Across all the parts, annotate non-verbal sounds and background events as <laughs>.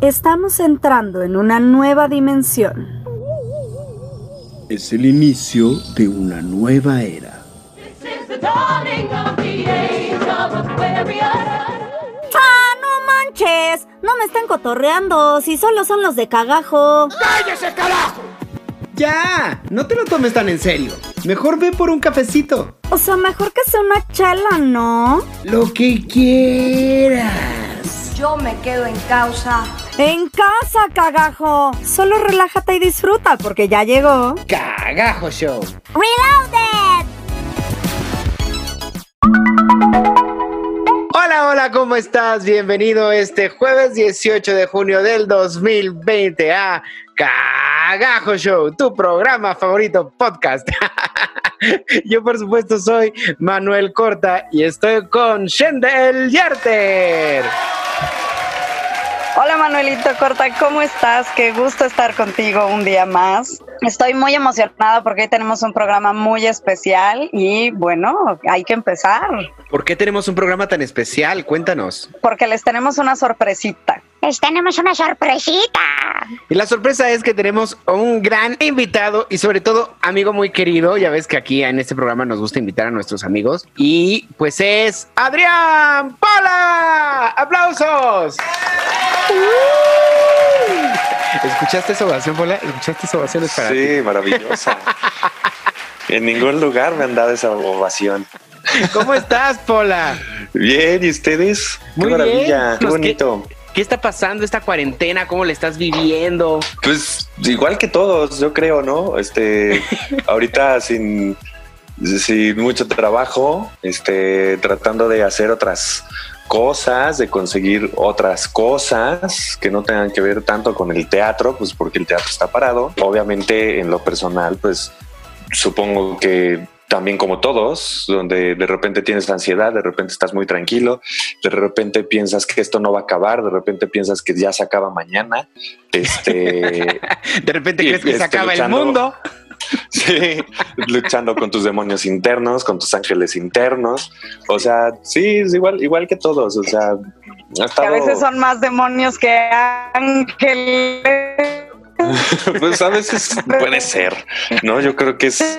Estamos entrando en una nueva dimensión. Es el inicio de una nueva era. ¡Ah, no manches! No me están cotorreando, si solo son los de cagajo. ¡Cállese, carajo! Ya, no te lo tomes tan en serio. Mejor ve por un cafecito. O sea, mejor que sea una chela, ¿no? Lo que quieras. Yo me quedo en causa. En casa, cagajo. Solo relájate y disfruta porque ya llegó. Cagajo Show. Reloaded. Hola, hola, ¿cómo estás? Bienvenido este jueves 18 de junio del 2020 a Cagajo Show, tu programa favorito podcast. <laughs> Yo, por supuesto, soy Manuel Corta y estoy con Shendel Yarter. Hola Manuelito Corta, ¿cómo estás? Qué gusto estar contigo un día más. Estoy muy emocionada porque hoy tenemos un programa muy especial y bueno, hay que empezar. ¿Por qué tenemos un programa tan especial? Cuéntanos. Porque les tenemos una sorpresita. Les tenemos una sorpresita. Y la sorpresa es que tenemos un gran invitado y sobre todo amigo muy querido. Ya ves que aquí en este programa nos gusta invitar a nuestros amigos. Y pues es Adrián Pala. ¡Aplausos! ¿Escuchaste esa ovación, Pola? ¿Escuchaste esa ovación? Es para ti. Sí, maravillosa. <laughs> en ningún lugar me han dado esa ovación. ¿Cómo estás, Pola? Bien, ¿y ustedes? Muy qué maravilla, bien. qué Pues, bonito. ¿Qué está pasando esta cuarentena? ¿Cómo le estás viviendo? Pues igual que todos, yo creo, ¿no? Este, <laughs> ahorita sin, sin mucho trabajo, este, tratando de hacer otras cosas, de conseguir otras cosas que no tengan que ver tanto con el teatro, pues porque el teatro está parado. Obviamente en lo personal, pues supongo que también como todos, donde de repente tienes ansiedad, de repente estás muy tranquilo, de repente piensas que esto no va a acabar, de repente piensas que ya se acaba mañana. Este, <laughs> De repente crees que se este, acaba el mundo. <laughs> sí, luchando con tus demonios internos, con tus ángeles internos. O sea, sí, es igual, igual que todos. O sea, ha Que a veces son más demonios que ángeles. <laughs> pues a veces puede ser, ¿no? Yo creo que es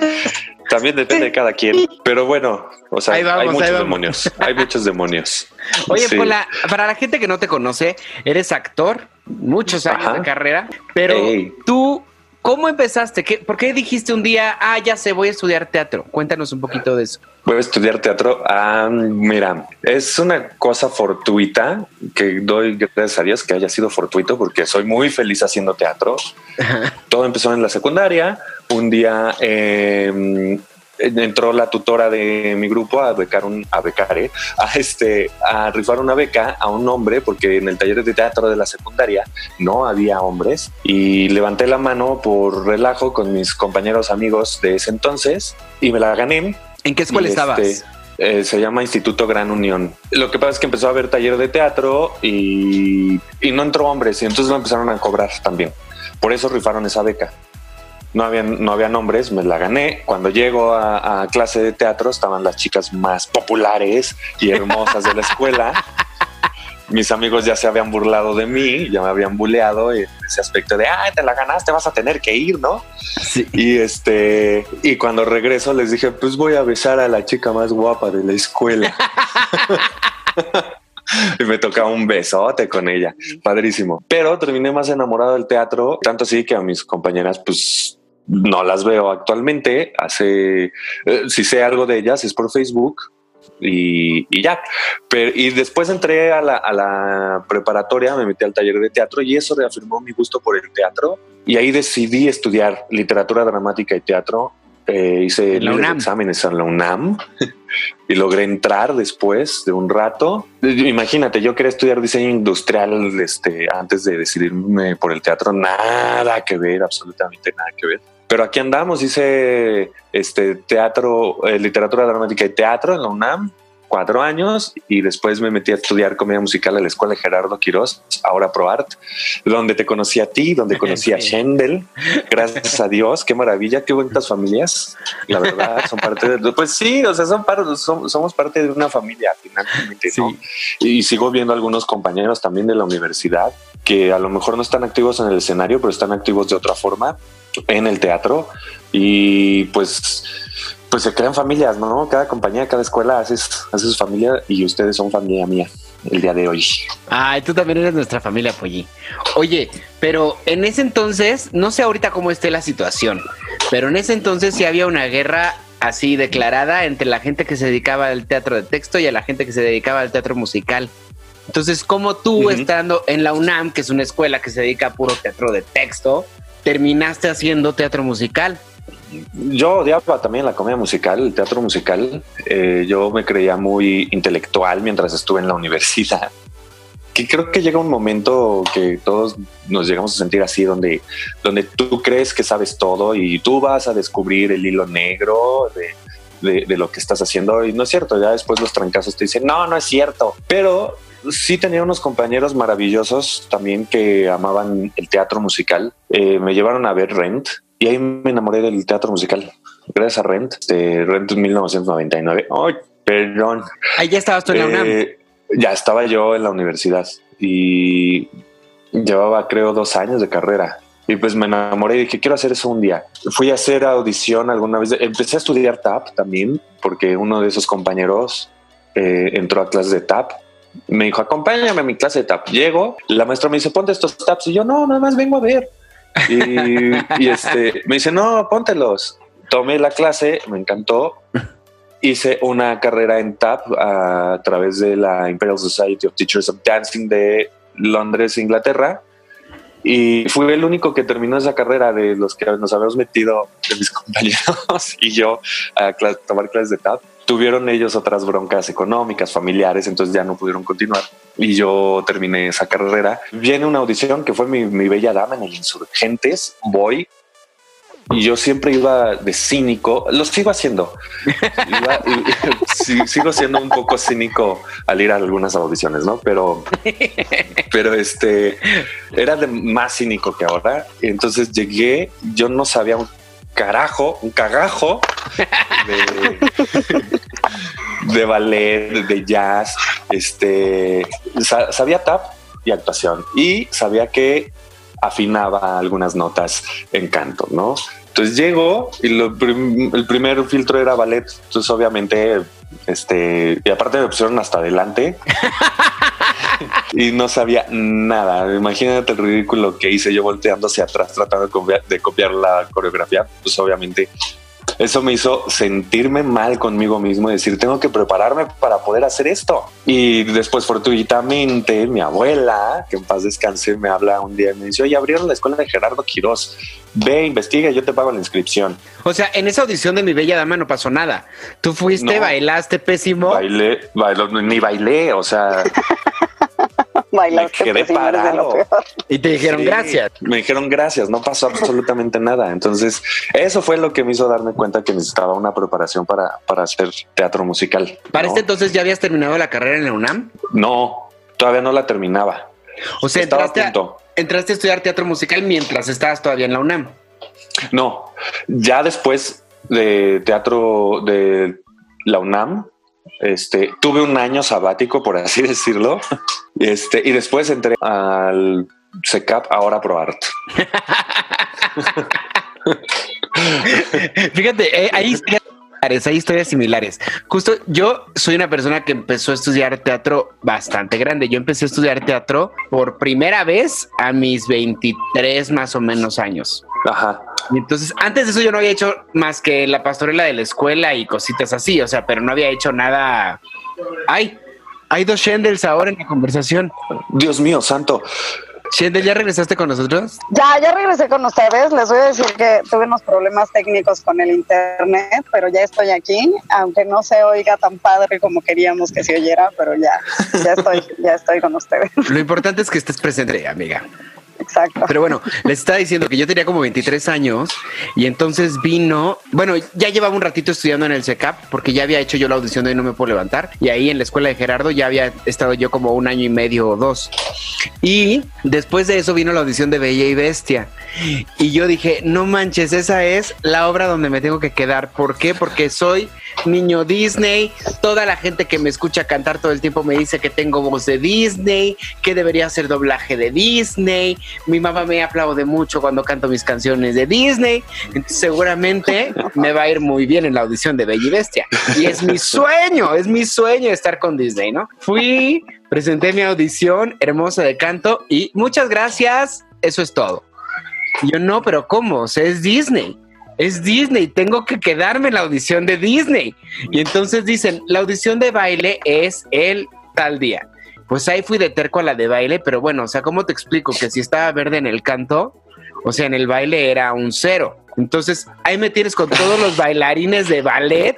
también depende de cada quien. Pero bueno, o sea, vamos, hay muchos demonios. Hay muchos demonios. Oye, Sí. Pola, para la gente que no te conoce, eres actor, muchos años Ajá. de carrera, pero Ey. tú, ¿cómo empezaste? ¿Qué, ¿Por qué dijiste un día, ah, ya sé, voy a estudiar teatro? Cuéntanos un poquito de eso. Voy a estudiar teatro. Ah, mira, es una cosa fortuita que doy gracias a Dios que haya sido fortuito porque soy muy feliz haciendo teatro. Todo empezó en la secundaria. Un día eh, entró la tutora de mi grupo a becar un, a becar, ¿eh? a este, a rifar una beca a un hombre porque en el taller de teatro de la secundaria no había hombres y levanté la mano por relajo con mis compañeros amigos de ese entonces y me la gané ¿En qué escuela y, estabas? este, eh, se llama Instituto Gran Unión. Lo que pasa es que empezó a haber taller de teatro y, y no entró hombres y entonces lo empezaron a cobrar también. Por eso rifaron esa beca. No habían, no habían hombres, me la gané. Cuando llego a, a clase de teatro estaban las chicas más populares y hermosas de la escuela. Mis amigos ya se habían burlado de mí, ya me habían buleado en ese aspecto de, ay, te la ganaste, vas a tener que ir, ¿no? Sí. Y este, y cuando regreso les dije, pues voy a besar a la chica más guapa de la escuela. <laughs> y me tocaba un besote con ella, padrísimo. Pero terminé más enamorado del teatro, tanto así que a mis compañeras, pues no las veo actualmente. Hace, eh, si sé algo de ellas es por Facebook y, y ya. Pero, y después entré a la, a la preparatoria, me metí al taller de teatro y eso reafirmó mi gusto por el teatro. Y ahí decidí estudiar literatura dramática y teatro. Eh, hice UNAM. exámenes en la UNAM <laughs> y logré entrar después de un rato. Imagínate, yo quería estudiar diseño industrial este, antes de decidirme por el teatro. Nada que ver, absolutamente nada que ver. Pero aquí andamos, hice este teatro, eh, literatura dramática y teatro en la UNAM cuatro años y después me metí a estudiar comedia musical a la escuela de Gerardo Quirós, ahora ProArt, donde te conocí a ti, donde conocí a Shendel. Gracias a Dios, qué maravilla, qué bonitas familias. La verdad, son parte de, pues sí, o sea, son parte, som- somos parte de una familia finalmente, ¿no? Y sigo viendo algunos compañeros también de la universidad que a lo mejor no están activos en el escenario, pero están activos de otra forma en el teatro y pues pues se crean familias, ¿no? Cada compañía, cada escuela hace, hace su familia y ustedes son familia mía el día de hoy. Ay, tú también eres nuestra familia, Polly. Oye, pero en ese entonces, no sé ahorita cómo esté la situación, pero en ese entonces sí había una guerra así declarada entre la gente que se dedicaba al teatro de texto y a la gente que se dedicaba al teatro musical. Entonces, como tú Ujú. estando en la UNAM, que es una escuela que se dedica a puro teatro de texto, terminaste haciendo teatro musical? Yo odiaba también la comedia musical, el teatro musical. Eh, yo me creía muy intelectual mientras estuve en la universidad. Que creo que llega un momento que todos nos llegamos a sentir así, donde, donde tú crees que sabes todo y tú vas a descubrir el hilo negro de, de- de lo que estás haciendo. Y no es cierto, ya después los trancazos te dicen, no, no es cierto. Pero sí tenía unos compañeros maravillosos también que amaban el teatro musical. Eh, me llevaron a ver Rent y ahí me enamoré del teatro musical. Gracias a Rent, de Rent en 1999. Ay, perdón. Ahí ya estabas tú en la UNAM. Eh, ya estaba yo en la universidad y llevaba creo dos años de carrera. Y pues me enamoré y dije, quiero hacer eso un día. Fui a hacer audición alguna vez. Empecé a estudiar TAP también, porque uno de esos compañeros eh, entró a clases de TAP. Me dijo, acompáñame a mi clase de TAP. Llego, la maestra me dice, ponte estos TAPs. Y yo, no, nada más vengo a ver. Y, y este, me dice, no, póntelos. Tomé la clase, me encantó. Hice una carrera en TAP a través de la Imperial Society of Teachers of Dancing de Londres, Inglaterra. Y fui el único que terminó esa carrera de los que nos habíamos metido de mis <laughs> compañeros y yo a cla- tomar clases de TAP. Tuvieron ellos otras broncas económicas, familiares, entonces ya no pudieron continuar. Y yo terminé esa carrera. Viene una audición que fue mi, mi bella dama en el Insurgentes. Voy y yo siempre iba de cínico. Lo sigo haciendo. Iba- <laughs> sigo siendo un poco cínico al ir a algunas audiciones, ¿no? Pero, pero este era de más cínico que ahora. Entonces llegué, yo no sabía un carajo, un cagajo de, ballet, de jazz. Este sa- sabía tap y actuación y sabía que afinaba algunas notas en canto, ¿no? Entonces llego y lo prim- el primer filtro era ballet. Entonces, obviamente, este, y aparte me pusieron hasta adelante <laughs> y no sabía nada. Imagínate el ridículo que hice yo volteando hacia atrás tratando de copiar, de copiar la coreografía. Pues obviamente eso me hizo sentirme mal conmigo mismo y decir, tengo que prepararme para poder hacer esto. Y después, fortuitamente, mi abuela, que en paz descanse, me habla un día y me dice, oye, abrieron la escuela de Gerardo Quirós. Ve, investiga, yo te pago la inscripción. O sea, en esa audición de mi bella dama no pasó nada. Tú fuiste, No. bailaste pésimo. Bailé, bailó, ni bailé, o sea, <laughs> <laughs> Bailaste Me quedé parado. peor. Y te dijeron Sí, gracias. Me dijeron gracias, no pasó absolutamente nada. Entonces, eso fue lo que me hizo darme cuenta que necesitaba una preparación para, para hacer teatro musical. Para ¿no? este entonces ya habías terminado la carrera en la UNAM. No, todavía no la terminaba. O sea, Estaba entraste a, punto. entraste a estudiar teatro musical mientras estabas todavía en la UNAM. No, ya después de teatro de la UNAM, este, tuve un año sabático, por así <laughs> decirlo, este, y después entré al SECAP, ahora ProArt. <laughs> Fíjate, eh, hay historias similares, hay historias similares. Justo yo soy una persona que empezó a estudiar teatro bastante grande. Yo empecé a estudiar teatro por primera vez a mis 23 más o menos años. Ajá. Entonces, antes de eso yo no había hecho más que la pastorela de la escuela y cositas así, o sea, pero no había hecho nada. Ay, hay dos Shendels ahora en la conversación. Dios mío, santo. Shendel, ¿ya regresaste con nosotros? Ya, ya regresé con ustedes. Les voy a decir que tuve unos problemas técnicos con el internet, pero ya estoy aquí, aunque no se oiga tan padre como queríamos que se oyera, pero ya, ya estoy, ya estoy con ustedes. Lo importante es que estés presente, amiga. Exacto. Pero bueno, les estaba diciendo que yo tenía como 23 años y entonces vino, bueno, ya llevaba un ratito estudiando en el SECAP porque ya había hecho yo la audición de No Me Puedo Levantar y ahí en la escuela de Gerardo ya había estado yo como un año y medio o dos. Y después de eso vino la audición de Bella y Bestia. Y yo dije, no manches, esa es la obra donde me tengo que quedar. ¿Por qué? Porque soy niño Disney. Toda la gente que me escucha cantar todo el tiempo me dice que tengo voz de Disney, que debería hacer doblaje de Disney. Mi mamá me aplaude mucho cuando canto mis canciones de Disney. Entonces, seguramente me va a ir muy bien en la audición de Bella y Bestia. Y es mi sueño, es mi sueño estar con Disney, ¿no? Fui, presenté mi audición hermosa de canto y muchas gracias. Eso es todo. Y Yo no, pero ¿cómo? O sea, es Disney. Es Disney, tengo que quedarme en la audición de Disney. Y entonces dicen, la audición de baile es el tal día. Pues ahí fui de terco a la de baile, pero bueno, o sea, ¿cómo te explico? Que si estaba verde en el canto, o sea, en el baile era un cero. Entonces ahí me tienes con todos los bailarines de ballet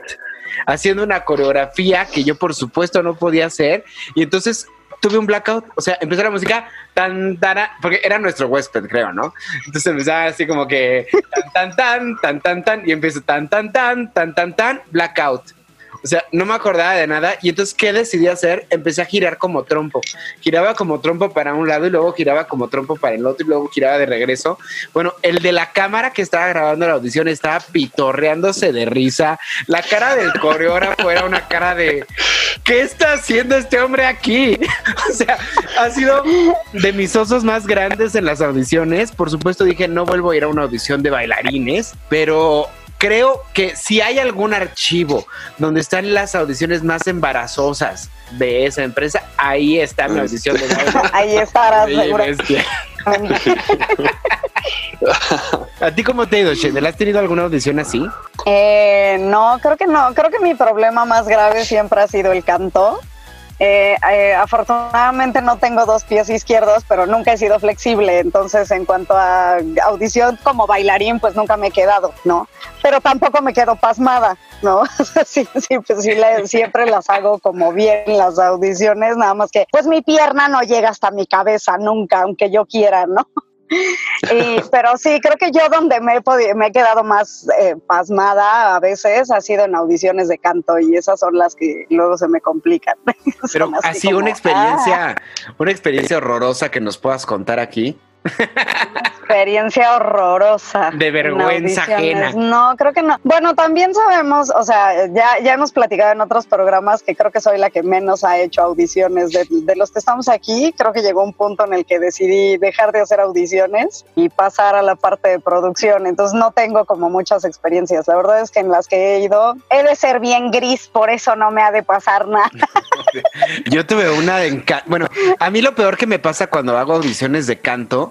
haciendo una coreografía que yo por supuesto no podía hacer. Y entonces tuve un blackout, o sea, empezó la música tan, tan, porque era nuestro huésped, creo, ¿no? Entonces empezaba así como que tan, tan, tan, tan, tan, tan, y empezó tan, tan, tan, tan, tan, tan, blackout. O sea, no me acordaba de nada. Y entonces, ¿qué decidí hacer? Empecé a girar como trompo. Giraba como trompo para un lado y luego giraba como trompo para el otro y luego giraba de regreso. Bueno, el de la cámara que estaba grabando la audición estaba pitorreándose de risa. La cara del coreógrafo era una cara de ¿qué está haciendo este hombre aquí? <laughs> o sea, ha sido de mis osos más grandes en las audiciones. Por supuesto, dije, no vuelvo a ir a una audición de bailarines, pero creo que si hay algún archivo donde están las audiciones más embarazosas de esa empresa, ahí está mi audición de baile. <laughs> Ahí estarás, <laughs> seguro. <laughs> ¿A ti cómo te ha ido, Shendel? ¿Has tenido alguna audición así? Eh, no, creo que no. Creo que mi problema más grave siempre ha sido el canto. Eh, eh, afortunadamente no tengo dos pies izquierdos, pero nunca he sido flexible. Entonces, en cuanto a audición como bailarín, pues nunca me he quedado, ¿no? Pero tampoco me quedo pasmada, ¿no? <laughs> pues siempre las hago como bien las audiciones, nada más que, pues mi pierna no llega hasta mi cabeza nunca, aunque yo quiera, ¿no? Y- <laughs> pero sí, creo que yo donde me he, podi- me he quedado más eh, pasmada a veces ha sido en audiciones de canto y esas son las que luego se me complican. <laughs> Pero así como, una ah, experiencia, una experiencia horrorosa que nos puedas contar aquí. Experiencia horrorosa. De en vergüenza ajena. No, creo que no. Bueno, también sabemos, o sea, ya, ya hemos platicado en otros programas que creo que soy la que menos ha hecho audiciones. De, de los que estamos aquí, creo que llegó un punto en el que decidí dejar de hacer audiciones y pasar a la parte de producción. Entonces no tengo como muchas experiencias. La verdad es que en las que he ido, he de ser bien gris, por eso no me ha de pasar nada. <laughs> Yo tuve una de Bueno, a mí lo peor que me pasa cuando hago audiciones de canto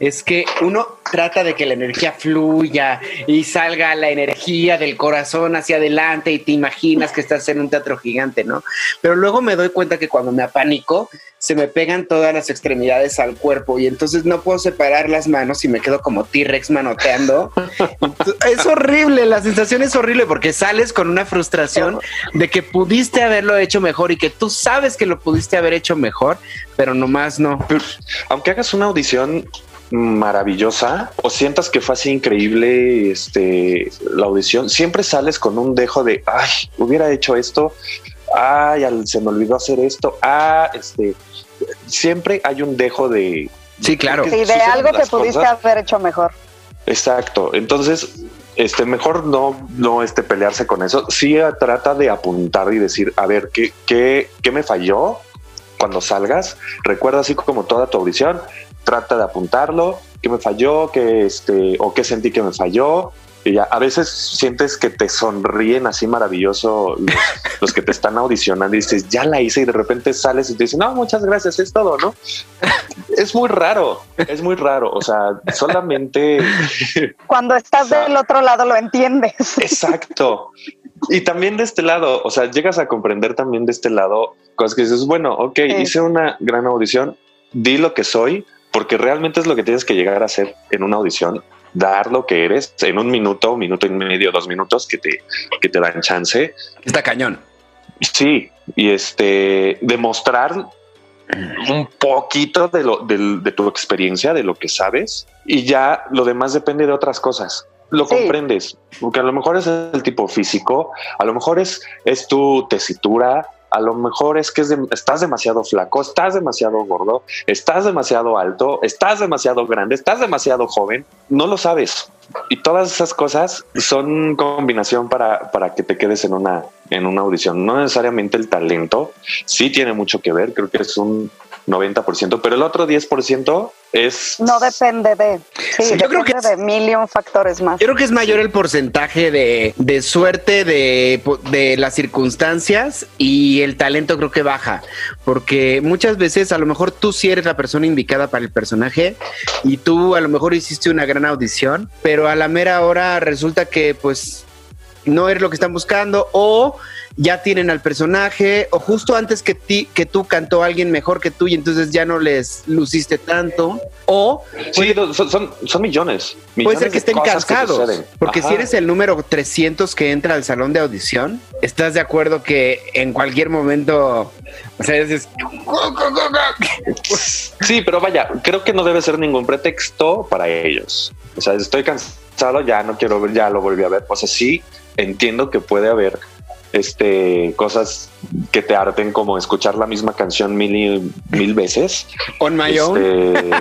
es que uno trata de que la energía fluya y salga la energía del corazón hacia adelante y te imaginas que estás en un teatro gigante, ¿no? Pero luego me doy cuenta que cuando me apanico, se me pegan todas las extremidades al cuerpo y entonces no puedo separar las manos y me quedo como T-Rex manoteando. es horrible, la sensación es horrible porque sales con una frustración de que pudiste haberlo hecho mejor y que tú sabes que lo pudiste haber hecho mejor, pero nomás no. Aunque hagas una audición maravillosa o sientas que fue así increíble este la audición, siempre sales con un dejo de ay, hubiera hecho esto, ay, al- se me olvidó hacer esto, ah, este siempre hay un dejo de Sí, claro. Sí, de algo que pudiste cosas. haber hecho mejor. Exacto. Entonces, este, mejor no, no este, pelearse con eso. Sí eh, trata de apuntar y decir, a ver, ¿qué, qué, qué me falló cuando salgas? Recuerda así como toda tu audición, trata de apuntarlo, qué me falló, qué, este, o qué sentí que me falló. Y ya, a veces sientes que te sonríen así maravilloso los, <laughs> los que te están audicionando y dices, ya la hice y de repente sales y te dicen, no, muchas gracias, es todo, ¿no? <laughs> Es muy raro, es muy raro. O sea, solamente <laughs> Cuando estás Exacto. del otro lado lo entiendes. Exacto. Y también de este lado, o sea, llegas a comprender también de este lado cosas que dices, bueno, ok, Sí. hice una gran audición, di lo que soy, porque realmente es lo que tienes que llegar a hacer en una audición, dar lo que eres en un minuto, minuto y medio, dos minutos que te, que te dan chance. Está cañón. Sí, y este, demostrar un poquito de, lo, del- de tu experiencia, de lo que sabes, y ya lo demás depende de otras cosas. Lo Sí. comprendes, porque a lo mejor es el tipo físico, a lo mejor es, es tu tesitura, a lo mejor es que es estás demasiado flaco, estás demasiado gordo, estás demasiado alto, estás demasiado grande, estás demasiado joven, no lo sabes. Y todas esas cosas son combinación para, para que te quedes en una, en una audición. No necesariamente el talento, sí tiene mucho que ver, creo que es un 90%, pero el otro 10% es... No depende de. Sí, Sí, yo creo que depende de mil y un factores más. Yo creo que es mayor el porcentaje de, de suerte de, de las circunstancias y el talento creo que baja, porque muchas veces a lo mejor tú sí eres la persona indicada para el personaje y tú a lo mejor hiciste una gran audición, pero a la mera hora resulta que pues no eres lo que están buscando o ya tienen al personaje o justo antes que ti que tú cantó alguien mejor que tú y entonces ya no les luciste tanto o Sí, son, son, son millones. Puede ser que estén que suceden. porque Ajá. si eres el número 300 que entra al salón de audición, estás de acuerdo que en cualquier momento, o sea, dices, Sí, pero vaya, creo que no debe ser ningún pretexto para ellos. O sea, estoy cansado, ya no quiero ver, ya lo volví a ver. O sea, sí entiendo que puede haber este cosas que te harten como escuchar la misma canción mil y mil veces. on my own. Este, <laughs>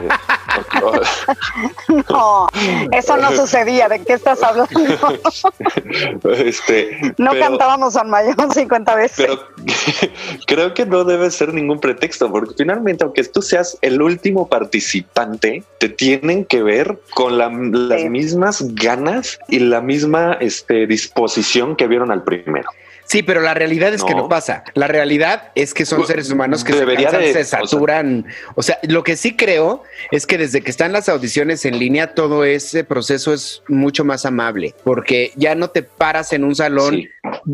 No, eso no <laughs> sucedía. ¿De qué estás hablando? <laughs> este, No pero- cantábamos San Mayón 50 veces. Pero creo que no debe ser ningún pretexto, porque finalmente, aunque tú seas el último participante, te tienen que ver con la- las Sí. mismas ganas y la misma este, disposición que vieron al primero. Sí, pero la realidad es que No. pasa. La realidad es que son Pues, seres humanos que se, cansan, de- se saturan. O sea, lo que sí creo es que desde que están las audiciones en línea, todo ese proceso es mucho más amable, porque ya no te paras en un salón Sí.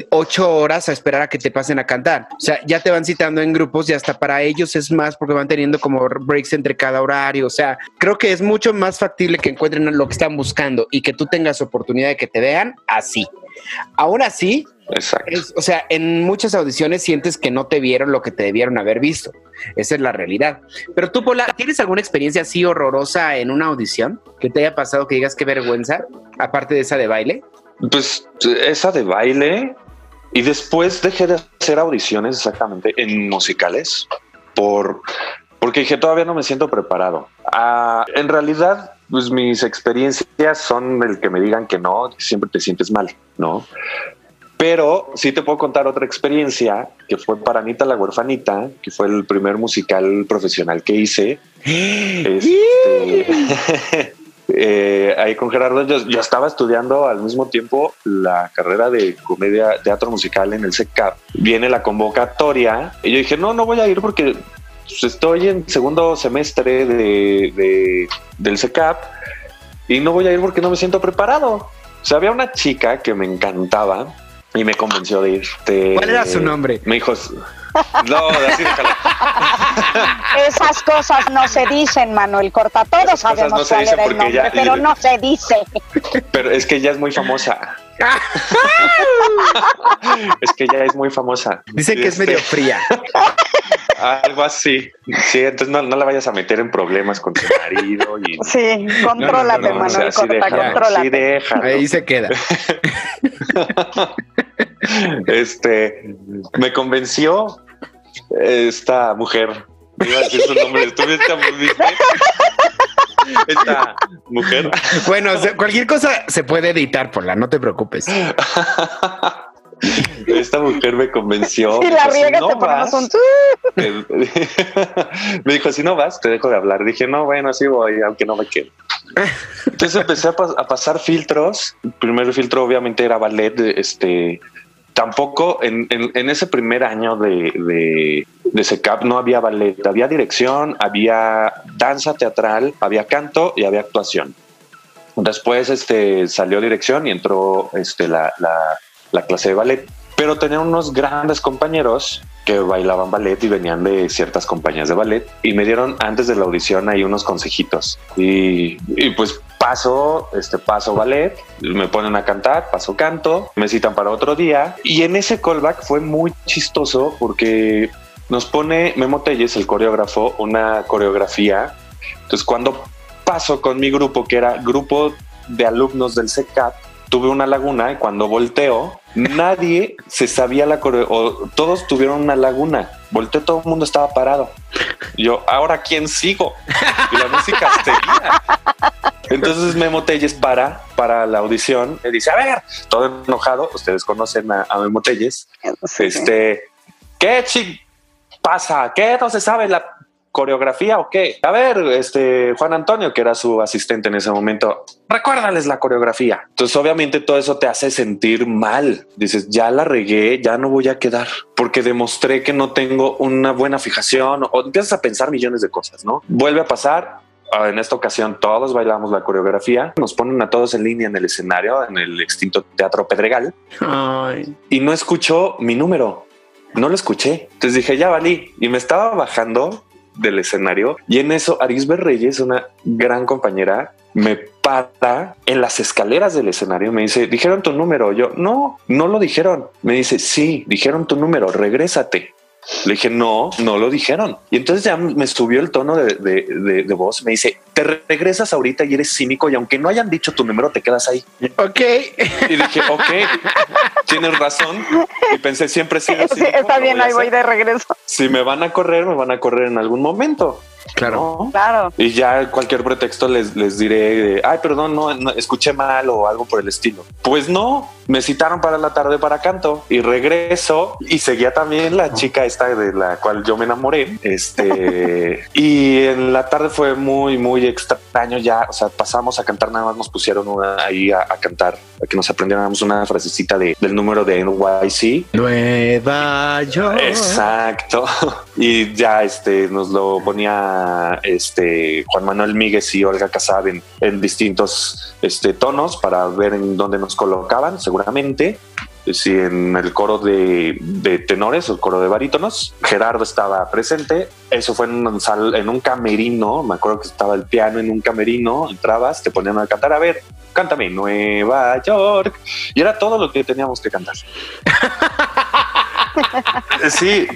ocho horas a esperar a que te pasen a cantar. O sea, ya te van citando en grupos y hasta para ellos es más porque van teniendo como breaks entre cada horario. O sea, creo que es mucho más factible que encuentren lo que están buscando y que tú tengas oportunidad de que te vean así. Aún así, Exacto. es- o sea, en muchas audiciones sientes que no te vieron lo que te debieron haber visto. Esa es la realidad. Pero tú, Pola, ¿tienes alguna experiencia así horrorosa en una audición que te haya pasado que digas qué vergüenza, aparte de esa de baile? Pues esa de baile y después dejé de hacer audiciones exactamente en musicales por porque dije todavía no me siento preparado. Ah, en realidad, pues mis experiencias son el que me digan que no, siempre te sientes mal, ¿no? Pero sí te puedo contar otra experiencia que fue para Anita la huerfanita, que fue el primer musical profesional que hice. <gasps> Este, <laughs> eh, ahí con Gerardo, yo, yo estaba estudiando al mismo tiempo la carrera de comedia, teatro musical en el CECAP. Viene la convocatoria y yo dije, no, no voy a ir porque pues, estoy en segundo semestre de, de- del CECAP y no voy a ir porque no me siento preparado. O sea, había una chica que me encantaba y me convenció de ir. Este, ¿Cuál era su nombre? Me dijo, no, así déjalo. <laughs> Esas cosas no se dicen, Manuel Corta. Todos Esas sabemos no cuál era el nombre, ya- pero no se dice. Pero es que ella es muy famosa. <laughs> es que ella es muy famosa. Dicen que es Este, medio fría. <laughs> Algo así. Sí, entonces no, no la vayas a meter en problemas con tu marido y <laughs> Sí, contrólate, no, no, Manuel o sea, sí Corta, déjalo, contrólate. sí déjalo. Ahí se queda. Este me convenció esta mujer. Iba a decir su nombre. ¿Tú viste? Esta mujer. Bueno, cualquier cosa se puede editar, Pola, no te preocupes. Esta mujer me convenció. Si me la dijo, "Si no te vas, un... <laughs> me dijo, si no vas, te dejo de hablar. Dije, no, bueno, así voy, aunque no me quede. Entonces empecé a, pas- a pasar filtros. El primer filtro obviamente era ballet. Este, tampoco en, ese primer año de, de, de SECAP no había ballet. Había dirección, había danza teatral, había canto y había actuación. Después este, salió dirección y entró este, la, la- la clase de ballet. Pero tenía unos grandes compañeros que bailaban ballet y venían de ciertas compañías de ballet y me dieron antes de la audición ahí unos consejitos y, pues paso, este paso ballet, me ponen a cantar, paso canto, me citan para otro día y en ese callback fue muy chistoso porque nos pone Memo Telles, el coreógrafo, una coreografía. Entonces, cuando paso con mi grupo, que era grupo de alumnos del CECAT, tuve una laguna y cuando volteo, nadie se sabía la coreografía, todos tuvieron una laguna. Volteé, todo el mundo estaba parado. Yo, ¿ahora quién sigo? Y la música seguía. Entonces Memo Telles para, para la audición, me dice, a ver, todo enojado, ustedes conocen a, a Memo Telles, Sí. este, ¿qué chi pasa? ¿Qué no se sabe la coreografía o qué? A ver, este Juan Antonio, que era su asistente en ese momento, recuérdales la coreografía. Entonces, obviamente, todo eso te hace sentir mal. Dices, ya la regué, ya no voy a quedar porque demostré que no tengo una buena fijación o empiezas a pensar millones de cosas, ¿no? Vuelve a pasar. Ah, En esta ocasión todos bailamos la coreografía, nos ponen a todos en línea en el escenario, en el extinto Teatro Pedregal, Ay. y no escuchó mi número. No lo escuché. Entonces dije, ya valí. Y me estaba bajando del escenario. Y en eso, Arisbe Reyes, una gran compañera, me para en las escaleras del escenario. Me dice, dijeron tu número. Yo, no, no lo dijeron. Me dice, sí, dijeron tu número, regrésate. Le dije, no, no lo dijeron. Y entonces ya me subió el tono de, de- de- de voz. Me dice, te regresas ahorita y eres cínico y aunque no hayan dicho tu número, te quedas ahí. Ok. Y dije, ok, tienes razón. Y pensé, siempre <laughs> Sí, está bien, ahí voy de regreso. Si me van a correr, me van a correr en algún momento. Claro. ¿no? Claro. Y ya cualquier pretexto les, les diré, de, ay, perdón, no, no, escuché mal o algo por el estilo. Pues no, me citaron para la tarde para canto y regreso y seguía también la chica esta de la cual yo me enamoré. Este, <laughs> y en la tarde fue muy, muy extraño ya, o sea, pasamos a cantar, nada más nos pusieron una- ahí a, a cantar, a que nos aprendiéramos una frasecita de, del número de NYC Nueva York. Exacto. <laughs> Y ya este nos lo ponía este Juan Manuel Míguez y Olga Casab en, en distintos este, tonos para ver en dónde nos colocaban, seguramente. Si en el coro de, de tenores o el coro de barítonos, Gerardo estaba presente. Eso fue en un, sal- en un camerino. Me acuerdo que estaba el piano en un camerino. Entrabas, te ponían a cantar. A ver, cántame Nueva York. Y era todo lo que teníamos que cantar. <laughs> Sí,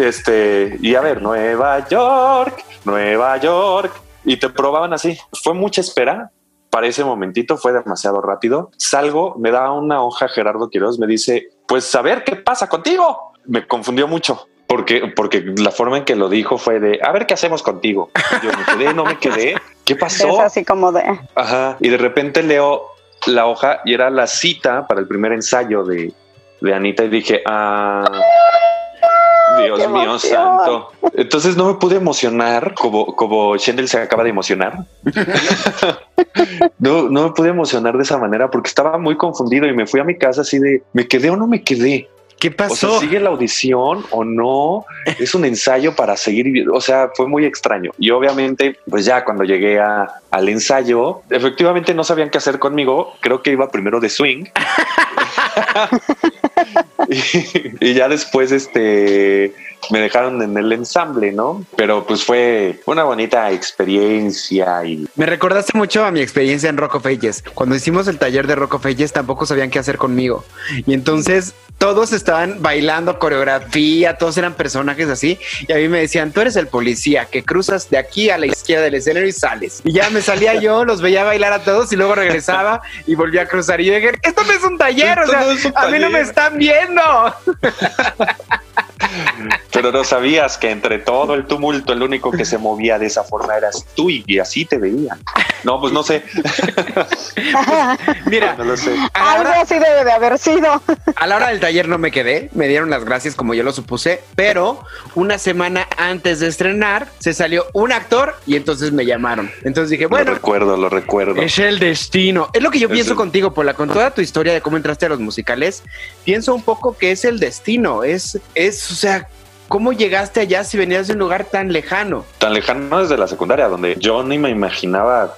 este, y a ver, Nueva York, Nueva York, y te probaban así. Fue mucha espera para ese momentito, fue demasiado rápido. Salgo, me da una hoja Gerardo Quiroz, me dice, pues a ver qué pasa contigo. Me confundió mucho. Porque, porque la forma en que lo dijo fue de a ver qué hacemos contigo. Y Yo me quedé, no me quedé. ¿Qué <laughs> Es pasó? así como de. Ajá. Y de repente leo la hoja y era la cita para el primer ensayo de, de Anita y dije, ah, Dios ¡Qué mío emoción! santo. Entonces no me pude emocionar como, como Shendel se acaba de emocionar. <laughs> no, no me pude emocionar de esa manera porque estaba muy confundido y me fui a mi casa así de, ¿me quedé o no me quedé? ¿Qué O pasó? sea, sigue la audición o no, <laughs> es un ensayo para seguir. O sea, fue muy extraño. Y obviamente, pues ya cuando llegué a- al ensayo, efectivamente no sabían qué hacer conmigo. Creo que iba primero de swing. <laughs> <laughs> y, y ya después, este, me dejaron en el ensamble, ¿no? Pero pues fue una bonita experiencia y Me recordaste mucho a mi experiencia en Rock of Ages. Cuando hicimos el taller de Rock of Ages tampoco sabían qué hacer conmigo. Y entonces todos estaban bailando coreografía, todos eran personajes así. Y a mí me decían, tú eres el policía que cruzas de aquí a la izquierda del escenario y sales. Y ya me salía yo, los veía bailar a todos y luego regresaba y volvía a cruzar. Y yo dije, esto no es un taller, o sea, no a mí no me están viendo. <laughs> Pero no sabías que entre todo el tumulto, el único que se movía de esa forma eras tú y así te veían. No, pues no sé, <laughs> Mira, no lo sé. Algo hora- así debe de haber sido. A la hora del taller no me quedé, me dieron las gracias como yo lo supuse, pero una semana antes de estrenar se salió un actor y entonces me llamaron. Entonces dije, lo bueno, recuerdo, lo recuerdo. es el destino. Es lo que yo Es pienso el- contigo, Pola, con toda tu historia de cómo entraste a los musicales, pienso un poco que es el destino, es, es, o sea, ¿cómo llegaste allá si venías de un lugar tan lejano? Tan lejano desde la secundaria, donde yo ni me imaginaba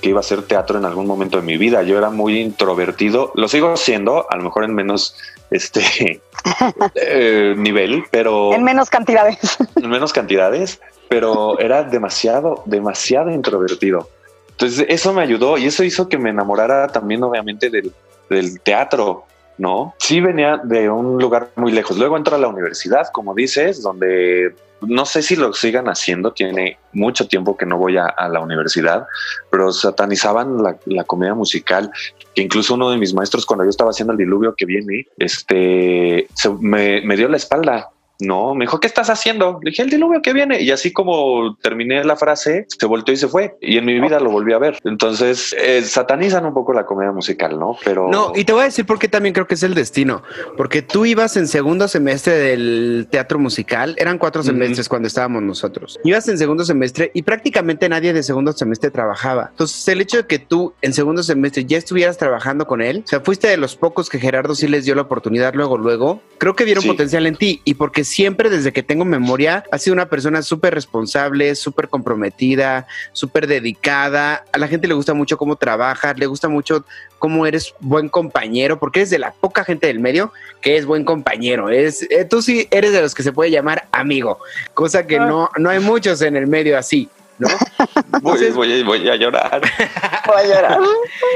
que iba a ser teatro en algún momento de mi vida. Yo era muy introvertido, lo sigo siendo, a lo mejor en menos este <laughs> eh, nivel, pero En menos cantidades. <laughs> en menos cantidades, pero era demasiado, demasiado introvertido. Entonces eso me ayudó y eso hizo que me enamorara también obviamente del, del teatro. ¿No? Sí venía de un lugar muy lejos. Luego entró a la universidad, como dices, donde no sé si lo sigan haciendo, tiene mucho tiempo que no voy a, la universidad, pero satanizaban la, la, comedia musical, que incluso uno de mis maestros cuando yo estaba haciendo el diluvio que viene, este, se, me dio la espalda no, me dijo, ¿qué estás haciendo? Le dije, el diluvio que viene. Y así como terminé la frase, se volteó y se fue. Y en mi vida lo volví a ver. Entonces, eh, satanizan un poco la comedia musical, ¿no? Pero... No, y te voy a decir por qué también creo que es el destino. Porque tú ibas en segundo semestre del teatro musical. Eran cuatro semestres uh -huh. cuando estábamos nosotros. Ibas en segundo semestre y prácticamente nadie de segundo semestre trabajaba. Entonces, el hecho de que tú en segundo semestre ya estuvieras trabajando con él, o sea, fuiste de los pocos que Gerardo sí les dio la oportunidad luego, luego, creo que vieron sí. potencial en ti. Y porque siempre desde que tengo memoria ha sido una persona súper responsable, súper comprometida, súper dedicada. A la gente le gusta mucho cómo trabajas, le gusta mucho cómo eres buen compañero, porque eres de la poca gente del medio que es buen compañero. Es, eh, tú sí eres de los que se puede llamar amigo, cosa que no, no hay muchos en el medio así. ¿No? <laughs> Entonces, voy, voy, voy, a llorar. <laughs> Voy a llorar.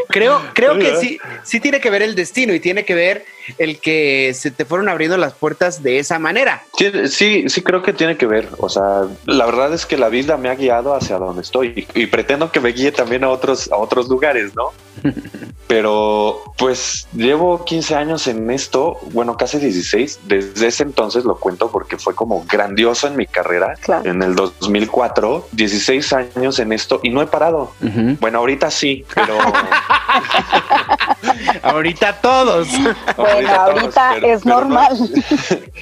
creo, creo que sí, sí tiene que ver el destino y tiene que ver el que se te fueron abriendo las puertas de esa manera. Sí, sí, sí creo que tiene que ver. O sea, la verdad es que la vida me ha guiado hacia donde estoy y, y pretendo que me guíe también a otros, a otros lugares, ¿no? <laughs> Pero pues llevo 15 años en esto, bueno, casi 16. Desde ese entonces lo cuento porque fue como grandioso en mi carrera. Claro. En el 2004, 16 años en esto y no he parado. Uh -huh. Bueno, ahorita sí, pero... <laughs> ahorita todos. <laughs> Bueno, ahorita, pero, es pero normal.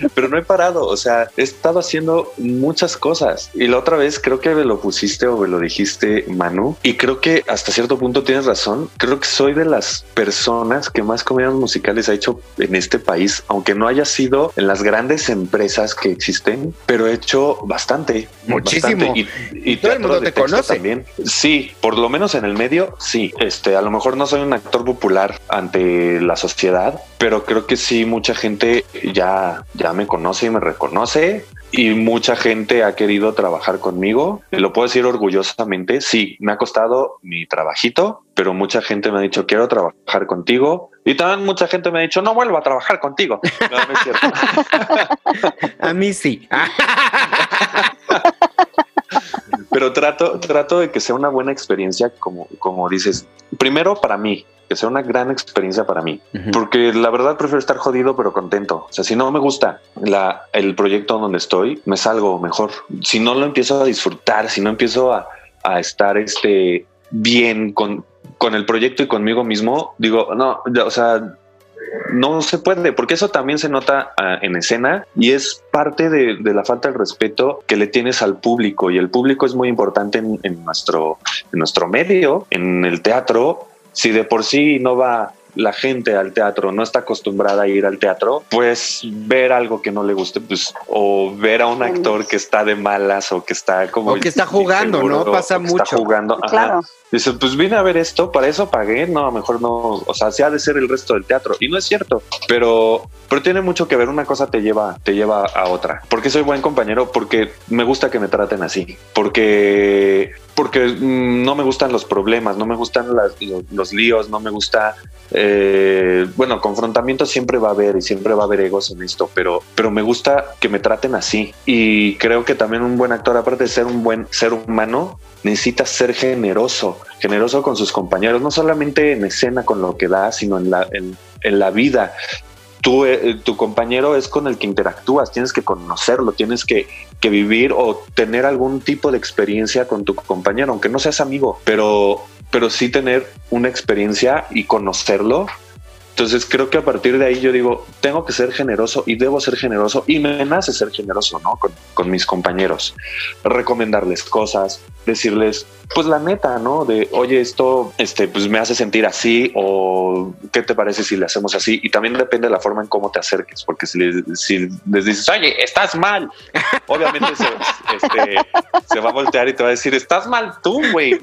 No, <laughs> pero no he parado, o sea, he estado haciendo muchas cosas. Y la otra vez creo que me lo pusiste o me lo dijiste, Manu, y creo que hasta cierto punto tienes razón. Creo que soy de las personas que más comedias musicales ha hecho en este país, aunque no haya sido en las grandes empresas que existen, pero he hecho bastante. Muchísimo. Bastante. Y, y, todo el mundo te conoce. También. Sí, por lo menos en el medio, sí. Este, a lo mejor no soy un actor popular ante la sociedad, pero creo que sí, mucha gente ya, ya me conoce y me reconoce y mucha gente ha querido trabajar conmigo. Lo puedo decir orgullosamente. Sí, me ha costado mi trabajito, pero mucha gente me ha dicho quiero trabajar contigo. Y también mucha gente me ha dicho no vuelvo a trabajar contigo. No, no es cierto. <laughs> a mí sí. <laughs> pero trato, trato de que sea una buena experiencia, como, como dices. Primero para mí, que sea una gran experiencia para mí, uh -huh. porque la verdad prefiero estar jodido pero contento. O sea, si no me gusta la, el proyecto donde estoy, me salgo mejor. Si no lo empiezo a disfrutar, si no empiezo a, a estar este, bien con, con el proyecto y conmigo mismo, digo, no, o sea, no se puede, porque eso también se nota uh, en escena y es parte de, de, la falta de respeto que le tienes al público y el público es muy importante en, en nuestro, en nuestro medio, en el teatro, si de por sí no va la gente al teatro, no está acostumbrada a ir al teatro, pues ver algo que no le guste, pues, o ver a un actor que está de malas o que está como. O que está jugando, seguro, ¿no? Pasa mucho. Está jugando. Claro. Ajá. Dice, pues vine a ver esto, para eso pagué, no, a mejor no, o sea, se ha de ser el resto del teatro. Y no es cierto, pero, pero tiene mucho que ver, una cosa te lleva, te lleva a otra. Porque soy buen compañero, porque me gusta que me traten así, porque, porque mmm, no me gustan los problemas, no me gustan los, los, líos, no me gusta, eh, bueno, confrontamiento siempre va a haber y siempre va a haber egos en esto, pero, pero me gusta que me traten así. Y creo que también un buen actor, aparte de ser un buen ser humano, necesita ser generoso, generoso con sus compañeros, no solamente en escena con lo que da, sino en la, en, la vida. Tú, eh, tu compañero es con el que interactúas, tienes que conocerlo, tienes que, que, vivir o tener algún tipo de experiencia con tu compañero, aunque no seas amigo, pero, pero sí tener una experiencia y conocerlo entonces creo que a partir de ahí yo digo, tengo que ser generoso y debo ser generoso y me nace ser generoso, ¿no? Con, con, mis compañeros, recomendarles cosas, decirles, pues la neta, ¿no? De, oye, esto, este, pues me hace sentir así o qué te parece si le hacemos así. Y también depende de la forma en cómo te acerques, porque si les, si les dices, oye, estás mal, obviamente se, este, se, va a voltear y te va a decir, estás mal tú, güey. ¿no?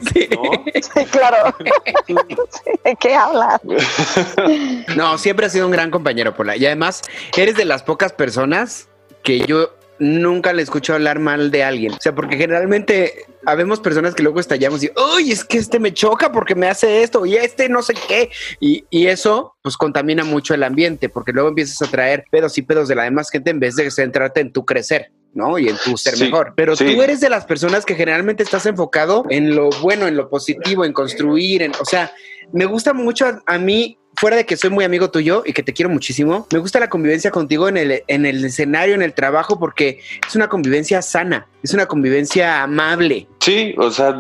Sí, claro. <laughs> ¿De qué hablas? <laughs> No, siempre has sido un gran compañero, Pola. Y además, eres de las pocas personas que yo nunca le escucho hablar mal de alguien. O sea, porque generalmente habemos personas que luego estallamos y, uy, es que este me choca porque me hace esto y este no sé qué. Y, y eso pues contamina mucho el ambiente porque luego empiezas a traer pedos y pedos de la demás gente en vez de centrarte en tu crecer. ¿no? Y en tu ser Sí, mejor. Pero sí. tú eres de las personas que generalmente estás enfocado en lo bueno, en lo positivo, en construir, en, o sea, me gusta mucho a, a mí, fuera de que soy muy amigo tuyo y que te quiero muchísimo, me gusta la convivencia contigo en el, en el escenario, en el trabajo, porque es una convivencia sana, es una convivencia amable. Sí, o sea,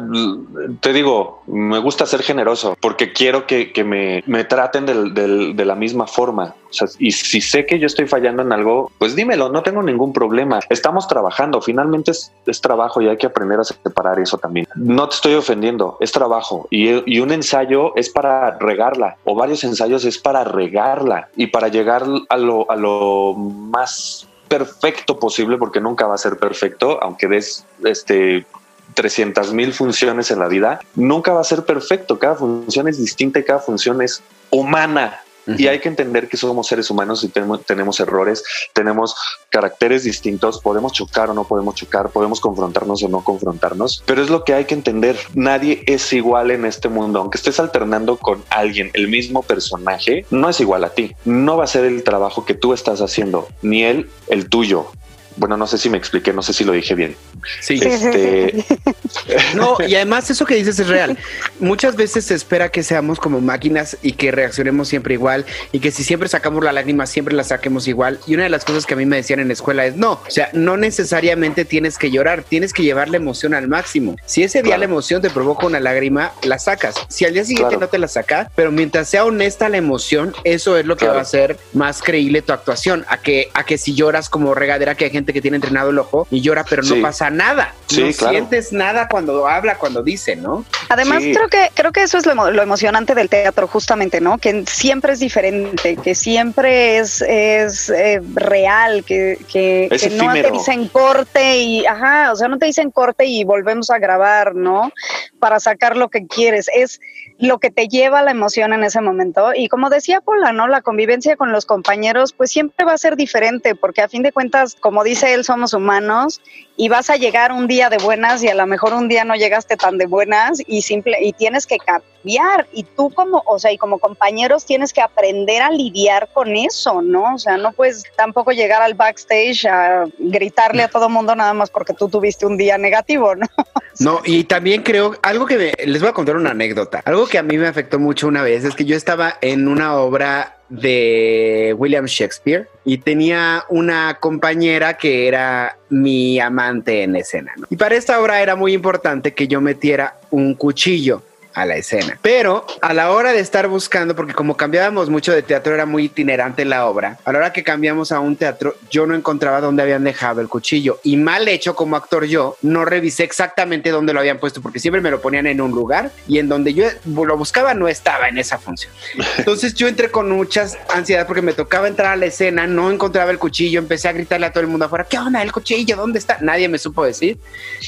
te digo, me gusta ser generoso porque quiero que, que me, me traten de la misma forma. O sea, y si sé que yo estoy fallando en algo, pues dímelo, no tengo ningún problema. Estamos trabajando, finalmente es, es trabajo y hay que aprender a separar eso también. No te estoy ofendiendo, es trabajo y, y un ensayo es para regarla o varios ensayos es para regarla y para llegar a lo, a lo más perfecto posible porque nunca va a ser perfecto, aunque des este 300 mil funciones en la vida, nunca va a ser perfecto. Cada función es distinta y cada función es humana. Y hay que entender que somos seres humanos y tenemos, tenemos errores, tenemos caracteres distintos, podemos chocar o no podemos chocar, podemos confrontarnos o no confrontarnos, pero es lo que hay que entender. Nadie es igual en este mundo, aunque estés alternando con alguien el mismo personaje, no es igual a ti, no va a ser el trabajo que tú estás haciendo, ni él el tuyo. Bueno, no sé si me expliqué, no sé si lo dije bien. Sí. Este, <laughs> No, y además eso que dices es real. Muchas veces se espera que seamos como máquinas y que reaccionemos siempre igual y que si siempre sacamos la lágrima, siempre la saquemos igual. Y una de las cosas que a mí me decían en la escuela es no, o sea, no necesariamente tienes que llorar, tienes que llevar la emoción al máximo. Si ese día Claro. la emoción te provoca una lágrima, la sacas. Si al día siguiente Claro. no te la saca, pero mientras sea honesta la emoción, eso es lo que Claro. va a hacer más creíble tu actuación. A que, a que si lloras como regadera, que hay gente que tiene entrenado el ojo y llora, pero no Sí. pasa nada. Sí, no claro. sientes nada cuando habla, cuando dice, ¿no? Además, Sí. creo que creo que eso es lo, lo emocionante del teatro, justamente, ¿no? Que siempre es diferente, que siempre es, es eh, real, que, que, Es que no te dicen corte y, ajá, o sea, no te dicen corte y volvemos a grabar, ¿no? Para sacar lo que quieres. Es lo que te lleva a la emoción en ese momento. Y como decía Paula, ¿no? La convivencia con los compañeros, pues siempre va a ser diferente, porque a fin de cuentas, como dice él, somos humanos y vas a llegar un día de buenas y a lo mejor un día no llegaste tan de buenas y simple y tienes que cambiar y tú como, o sea, y como compañeros tienes que aprender a lidiar con eso, ¿no? O sea, no puedes tampoco llegar al backstage a gritarle a todo mundo nada más porque tú tuviste un día negativo, ¿no? <laughs> No, y también creo algo que me- les voy a contar una anécdota. Algo que a mí me afectó mucho una vez es que yo estaba en una obra de William Shakespeare y tenía una compañera que era mi amante en escena. ¿no? Y para esta obra era muy importante que yo metiera un cuchillo a la escena. Pero a la hora de estar buscando, porque como cambiábamos mucho de teatro, era muy itinerante la obra, a la hora que cambiamos a un teatro, yo no encontraba dónde habían dejado el cuchillo. Y mal hecho como actor yo, no revisé exactamente dónde lo habían puesto, porque siempre me lo ponían en un lugar y en donde yo lo buscaba no estaba en esa función. Entonces yo entré con mucha ansiedad porque me tocaba entrar a la escena, no encontraba el cuchillo, empecé a gritarle a todo el mundo afuera, ¿qué onda? ¿El cuchillo? ¿Dónde está? Nadie me supo decir.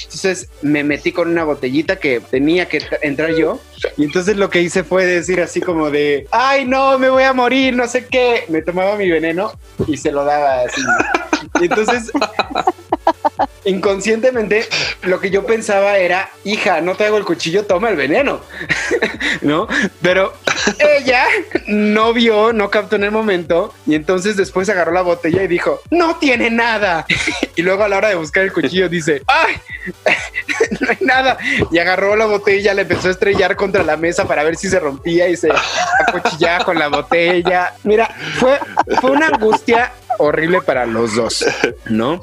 Entonces me metí con una botellita que tenía que entrar yo. out. Y entonces lo que hice fue decir así como de, ay no, me voy a morir, no sé qué. Me tomaba mi veneno y se lo daba así. Y entonces inconscientemente lo que yo pensaba era, hija, no traigo el cuchillo, toma el veneno, <laughs> ¿no? Pero ella no vio, no captó en el momento y entonces después agarró la botella y dijo, no tiene nada. Y luego a la hora de buscar el cuchillo dice, ay, <laughs> no hay nada. Y agarró la botella, le empezó a estrellar contra la mesa para ver si se rompía y se acuchillaba con la botella. Mira, fue, fue una angustia horrible para los dos, ¿no?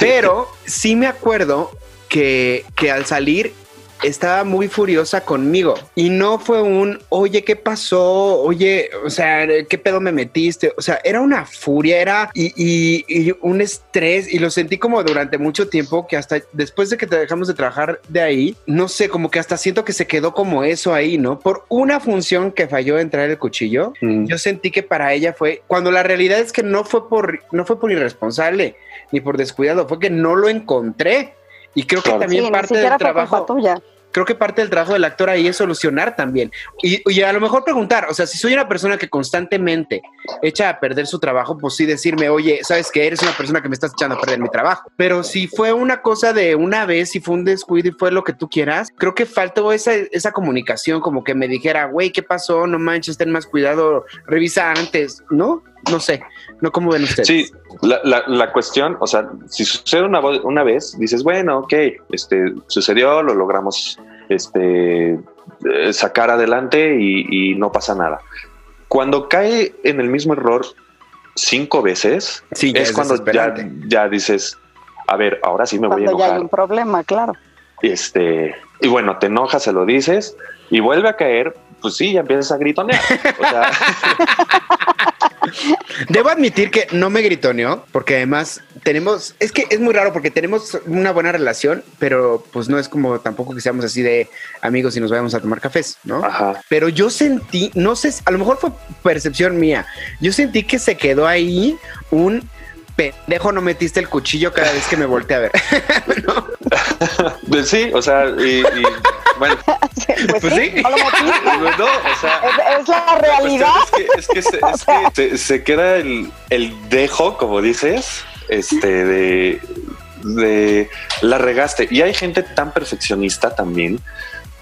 Pero sí me acuerdo que, que al salir estaba muy furiosa conmigo y no fue un, oye, ¿qué pasó? Oye, o sea, ¿qué pedo me metiste? O sea, era una furia, era y, y- y un estrés y lo sentí como durante mucho tiempo que hasta después de que te dejamos de trabajar de ahí, no sé, como que hasta siento que se quedó como eso ahí, ¿no? Por una función que falló en traer el cuchillo, Mm. yo sentí que para ella fue cuando la realidad es que no fue por no fue por irresponsable ni por descuidado, fue que no lo encontré. Y creo que Claro. también Sí, parte del trabajo tuya. Creo que parte del trabajo del actor ahí es solucionar también. Y, y a lo mejor preguntar, o sea, si soy una persona que constantemente echa a perder su trabajo, pues sí decirme, oye, sabes que eres una persona que me estás echando a perder mi trabajo. Pero si fue una cosa de una vez, si fue un descuido y fue lo que tú quieras, creo que faltó esa, esa comunicación, como que me dijera, güey, ¿qué pasó? No manches, ten más cuidado, revisa antes, ¿no? No sé, ¿no cómo ven ustedes? Sí, la, la, la cuestión, o sea, si sucede una, una vez, dices, bueno, ok, este, sucedió, lo logramos este, eh, sacar adelante y, y no pasa nada. Cuando cae en el mismo error cinco veces, Sí, ya es, es cuando ya, ya dices, a ver, ahora sí me voy a Cuando ya hay enojar. un problema, claro. Este, y bueno, te enojas, se lo dices y vuelve a caer, pues sí, ya empiezas a gritonear. O sea, <laughs> Debo admitir que no me gritoneó, porque además tenemos, es que es muy raro porque tenemos una buena relación, pero pues no es como tampoco que seamos así de amigos y nos vayamos a tomar cafés, ¿no? ajá. Pero yo sentí, no sé, a lo mejor fue percepción mía, yo sentí que se quedó ahí un pendejo, no metiste el cuchillo cada vez que me volteé a ver. <laughs> <laughs> Pues sí, o sea, y, y, bueno, <laughs> pues, Pues sí, <laughs> no o sea, Es, es la realidad. es que, es que se, <laughs> es que se- se queda el, el dejo, como dices, este de, de la regaste. Y hay gente tan perfeccionista también.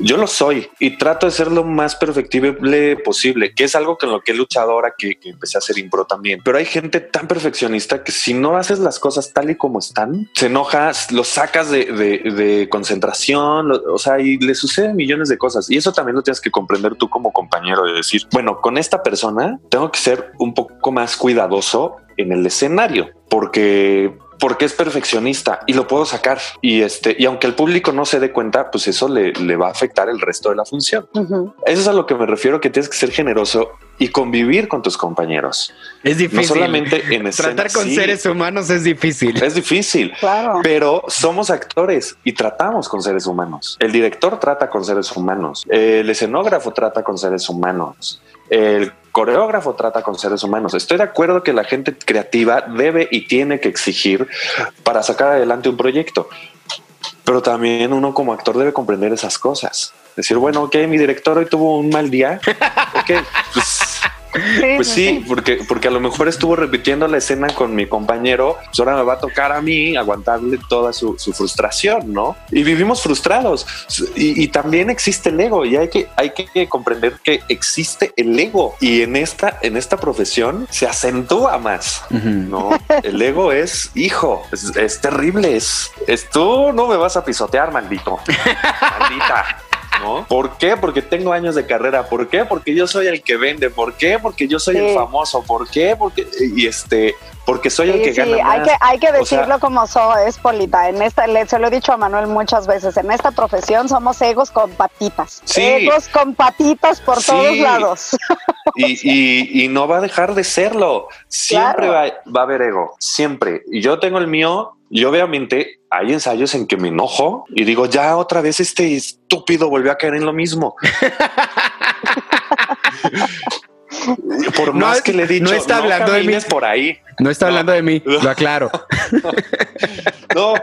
Yo lo soy y trato de ser lo más perfectible posible, que es algo con lo que he luchado ahora que, empecé a hacer impro también. Pero hay gente tan perfeccionista que si no haces las cosas tal y como están, se enoja, lo sacas de, concentración, o sea, y le suceden millones de cosas. Y eso también lo tienes que comprender tú como compañero, de decir, bueno, con esta persona tengo que ser un poco más cuidadoso en el escenario, porque porque es perfeccionista y lo puedo sacar. Y este, y aunque el público no se dé cuenta, pues eso le, le va a afectar el resto de la función. Ujú. Eso es a lo que me refiero, que tienes que ser generoso y convivir con tus compañeros. Es difícil. No solamente en <laughs> escena. Tratar con sí, seres humanos es difícil. es difícil. Claro. Pero somos actores y tratamos con seres humanos. El director trata con seres humanos. El escenógrafo trata con seres humanos. El coreógrafo trata con seres humanos. Estoy de acuerdo que la gente creativa debe y tiene que exigir para sacar adelante un proyecto. Pero también uno como actor debe comprender esas cosas. Decir, bueno, ok, mi director hoy tuvo un mal día. Ok, pues Sí, pues sí, porque, porque a lo mejor estuvo repitiendo la escena con mi compañero, pues ahora me va a tocar a mí aguantarle toda su, su frustración, ¿no? Y vivimos frustrados. Y, y también existe el ego y hay que, hay que comprender que existe el ego y en esta, en esta profesión se acentúa más. No, el ego es hijo, es, es terrible. Es, es tú no me vas a pisotear, maldito, <laughs> maldita. ¿No? ¿Por qué? Porque tengo años de carrera. ¿Por qué? Porque yo soy el que vende. ¿Por qué? Porque yo soy el famoso. ¿Por qué? Porque y este, porque soy el que sí, gana más. hay que, hay que O sea- decirlo como so, es Polita. En esta, le, se lo he dicho a Manuel muchas veces, en esta profesión somos egos con patitas. Sí. Egos con patitas por Sí. todos lados. <laughs> y, y- y no va a dejar de serlo. Siempre Claro. va, va a haber ego, siempre. Y yo tengo el mío. Y obviamente hay ensayos en que me enojo y digo, ya otra vez este estúpido volvió a caer en lo mismo. <laughs> Por No, más que le he dicho, no está hablando de mí". por ahí. No está No. hablando de mí, lo aclaro. <laughs> No,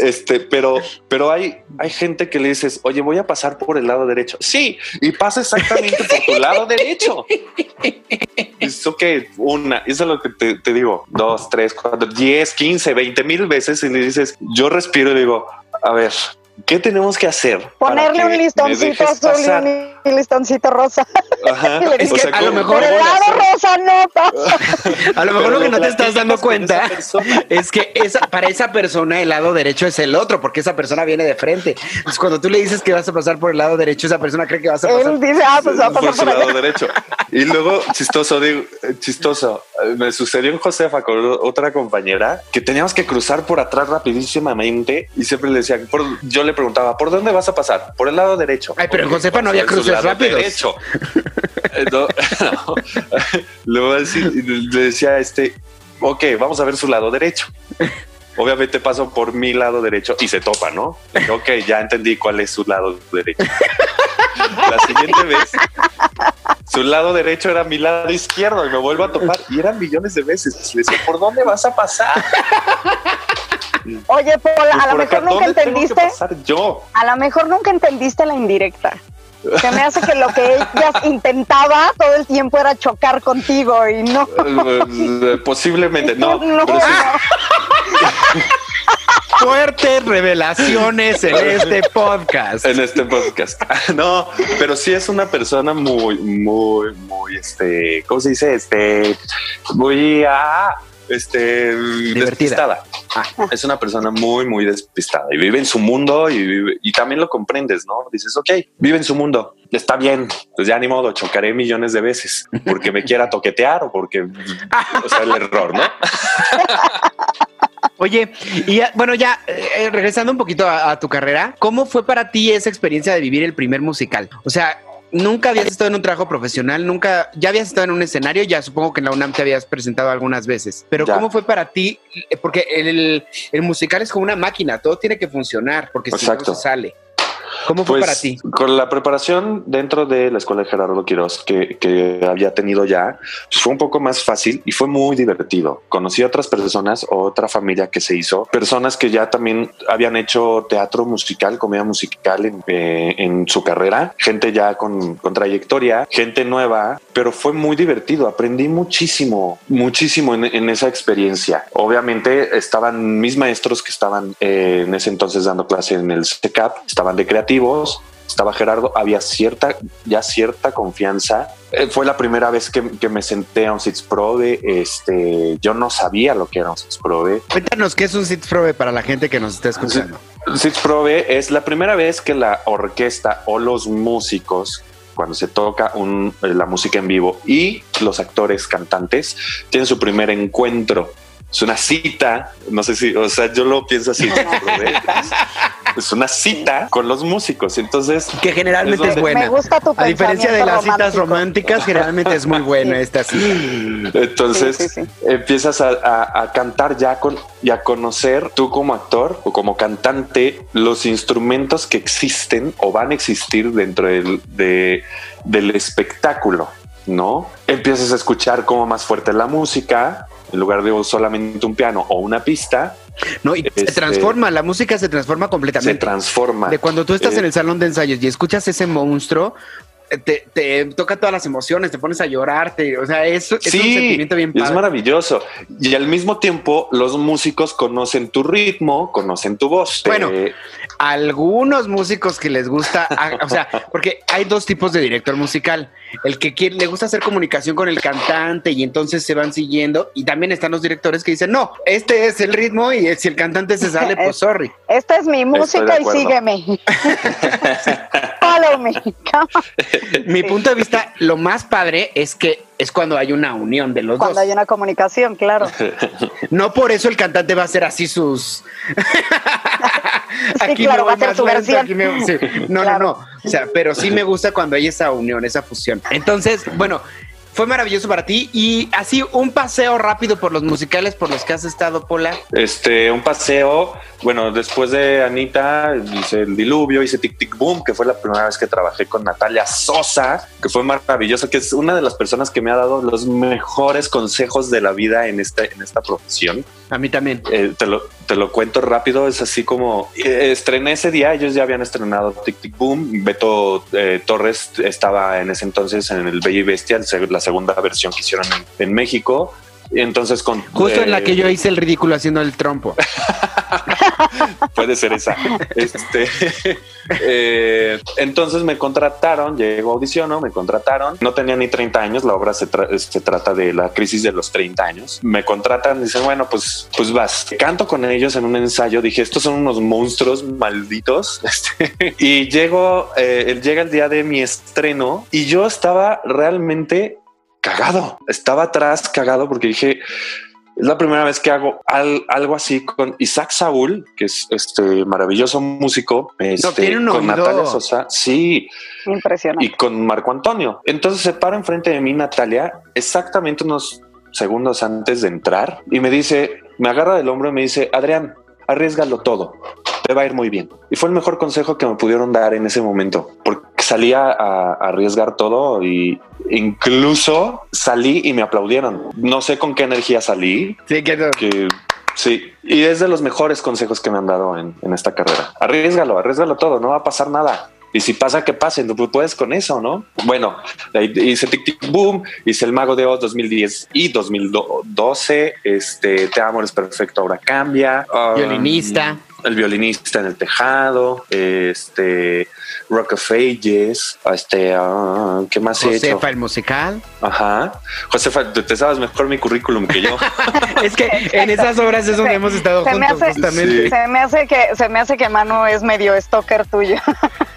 este, pero, pero hay, hay gente que le dices, oye, voy a pasar por el lado derecho. Sí, y pasa exactamente por tu lado derecho. Es ok, una, eso es lo que te, te digo, dos, tres, cuatro, diez, quince, veinte mil veces y le dices, yo respiro y digo, a ver, ¿qué tenemos que hacer? para Ponerle que un listoncito azul? Y listoncito rosa. Ajá. <laughs> Dices, sea, a lo ¿cómo- mejor el lado rosa no pasa. <laughs> A lo mejor Pero lo que no te estás dando cuenta <laughs> es que esa, para esa persona el lado derecho es el otro, porque esa persona viene de frente. Entonces, cuando tú le dices que vas a pasar por el lado derecho, esa persona cree que vas a pasar. Él dice, ah, pues va a por pasar su por lado allá. derecho. Y luego, chistoso, digo, eh, chistoso, eh, me sucedió en Josefa con otra compañera que teníamos que cruzar por atrás rapidísimamente y siempre le decía, por- yo le preguntaba, ¿por dónde vas a pasar? Por el lado derecho. Ay, pero en Josefa no había a lado rápidos. Derecho. Eh, no, <laughs> no. Luego así, le decía a este, ok, vamos a ver su lado derecho. Obviamente paso por mi lado derecho y se topa, ¿no? Ok, ya entendí cuál es su lado derecho. La siguiente vez, su lado derecho era mi lado izquierdo y me vuelvo a topar y eran millones de veces. Le decía, ¿por dónde vas a pasar? Oye, Paul, Pues a lo por acá, mejor nunca ¿dónde tengo que entendiste, pasar yo? a lo mejor nunca entendiste la indirecta. Se me hace que lo que ella intentaba todo el tiempo era chocar contigo y no. Eh, Posiblemente, no. <laughs> no, pero sí, Fuertes revelaciones en este <laughs> podcast. en este podcast. <laughs> No, pero sí es una persona muy, muy, muy, este, ¿cómo se dice? Este, muy, ah, este, despistada. Ah. Es una persona muy, muy despistada y vive en su mundo y, vive- y también lo comprendes, ¿no? Dices, ok, vive en su mundo, está bien, pues ya ni modo, chocaré millones de veces porque me quiera toquetear o porque, o sea, el error, ¿no? <laughs> Oye, y ya- bueno, ya eh, regresando un poquito a, a tu carrera, ¿cómo fue para ti esa experiencia de vivir el primer musical? O sea, nunca habías estado en un trabajo profesional, nunca, ya habías estado en un escenario, ya supongo que en la UNAM te habías presentado algunas veces, pero Ya. ¿cómo fue para ti? Porque el, el musical es como una máquina, todo tiene que funcionar, porque si no se sale. ¿Cómo fue Pues, para ti? Con la preparación dentro de la escuela de Gerardo Quiroz que, que había tenido ya, pues fue un poco más fácil y fue muy divertido. Conocí a otras personas, otra familia que se hizo, personas que ya también habían hecho teatro musical, comedia musical en, eh, en su carrera, gente ya con, con trayectoria, gente nueva, pero fue muy divertido. Aprendí muchísimo, muchísimo en, en esa experiencia. Obviamente estaban mis maestros que estaban eh, en ese entonces dando clase en el CECAP, estaban de creativos, estaba Gerardo, había cierta, ya cierta confianza. Eh, fue la primera vez que, que me senté a un SITS Probe. Este, yo no sabía lo que era un SITS Probe. Cuéntanos qué es un sit probe para la gente que nos está escuchando. SITS Probe es la primera vez que la orquesta o los músicos cuando se toca un- eh, la música en vivo y los actores cantantes tienen su primer encuentro. Es una cita, no sé si, o sea, yo lo pienso así. Es, es una cita con los músicos. Entonces, Que generalmente Es es Me buena. gusta tu A diferencia de las citas románticas, generalmente es muy buena esta cita. <laughs> Entonces Sí, sí, sí. empiezas a, a- a cantar ya con y a conocer tú como actor o como cantante los instrumentos que existen o van a existir dentro del, de- del espectáculo, ¿no? Empiezas a escuchar cómo más fuerte es la música en lugar de solamente un piano o una pista, No, y se Este- transforma, la música se transforma se completamente. transforma. De cuando tú estás Eh, en el salón de ensayos y escuchas ese monstruo, eh, te, te toca todas las emociones, te pones a llorar, te- o sea, es, es un sentimiento bien y es padre. maravilloso. Y al mismo tiempo, los músicos conocen tu ritmo, conocen tu voz. Bueno, Eh, Algunos músicos que les gusta, ah, o sea, porque hay dos tipos de director musical. El que quiere, le gusta hacer comunicación con el cantante y entonces se van siguiendo. Y también están los directores que dicen, no, este es el ritmo y si el cantante se sale, pues <laughs> sorry. Esta es mi música y sígueme. <laughs> <laughs> <laughs> Mi punto de vista, lo más padre es que es cuando hay una unión de los Cuando dos. hay una comunicación, claro. <laughs> No por eso el cantante va a hacer así sus. <laughs> Sí, claro, me va a ser su lento, versión. aquí me- sí. No, Claro. no, no. O sea, pero sí me gusta cuando hay esa unión, esa fusión. Entonces, bueno, fue maravilloso para ti. Y así un paseo rápido por los musicales por los que has estado, Pola. Este, un paseo. Bueno, después de Anita, hice el diluvio, hice Tic Tic Boom, que fue la primera vez que trabajé con Natalia Sosa, que fue maravilloso, que es una de las personas que me ha dado los mejores consejos de la vida en esta, en esta profesión. A mí también. Eh, te, lo, te lo cuento rápido, es así como eh, estrené ese día, ellos ya habían estrenado Tic Tic Boom, Beto eh, Torres estaba en ese entonces en el Bella y Bestia, la segunda versión que hicieron en, en México. Entonces con Justo en la eh, que yo hice el ridículo haciendo el trompo. <laughs> puede ser esa. Este, <laughs> eh, entonces me contrataron, llegó audiciono, me contrataron. No tenía ni 30 años, la obra se, tra- se trata de la crisis de los 30 años. Me contratan, dicen, bueno, pues, pues vas. Canto con ellos en un ensayo, dije, estos son unos monstruos malditos. <laughs> Este, y llego, eh, llega el día de mi estreno y yo estaba realmente cagado. Estaba atrás cagado porque dije, es la primera vez que hago al- algo así con Isaac Saúl, que es este maravilloso músico. Este, tiene un con. Natalia Sosa. Sí, Impresionante. y con Marco Antonio. Entonces se para enfrente de mí Natalia, exactamente unos segundos antes de entrar, y me dice, me agarra del hombro y me dice, Adrián, arriesgalo todo, te va a ir muy bien. Y fue el mejor consejo que me pudieron dar en ese momento, porque salía a, a arriesgar todo y incluso salí y me aplaudieron. No sé con qué energía salí, Sí, que que Sí, y es de los mejores consejos que me han dado en, en esta carrera. Arriesgalo, arriesgalo todo, no va a pasar nada. Y si pasa, que pase, no puedes con eso, ¿no? Bueno, hice Tic Tic Boom, hice El Mago de Oz 2010 y 2012, este, Te amo, es perfecto, ahora cambia. Um, Violinista. El violinista en el tejado, este, Rock of Ages, este, ah, ¿qué más he hecho? Josefa, el musical. Ajá. Josefa, te, te sabes mejor mi currículum que yo. <laughs> es que en esas obras es donde Se- hemos estado se me juntos, hace- justamente. Sí. Se me hace que se me hace que Manu es medio stalker tuyo.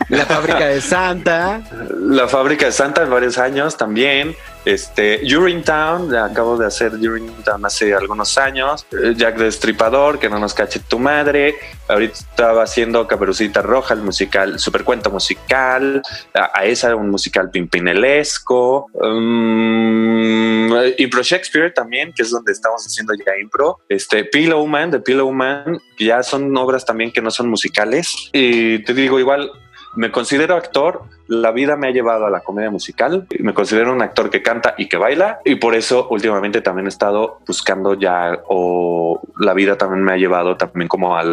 La fábrica de Santa. La fábrica de Santa en varios años también. Este, Urinetown, ya acabo de hacer Urinetown hace algunos años. Eh, Jack Destripador, que no nos cache tu madre. Ahorita estaba haciendo Caperucita Roja, el musical, supercuento musical. A, a esa, un musical pimpinelesco. Um, impro Shakespeare también, que es donde estamos haciendo ya impro. Este, Pillow Man, de Pillow Man, ya son obras también que no son musicales. Y te digo, igual me considero actor, la vida me ha llevado a la comedia musical, me considero un actor que canta y que baila y por eso últimamente también he estado buscando ya o la vida también me ha llevado también como a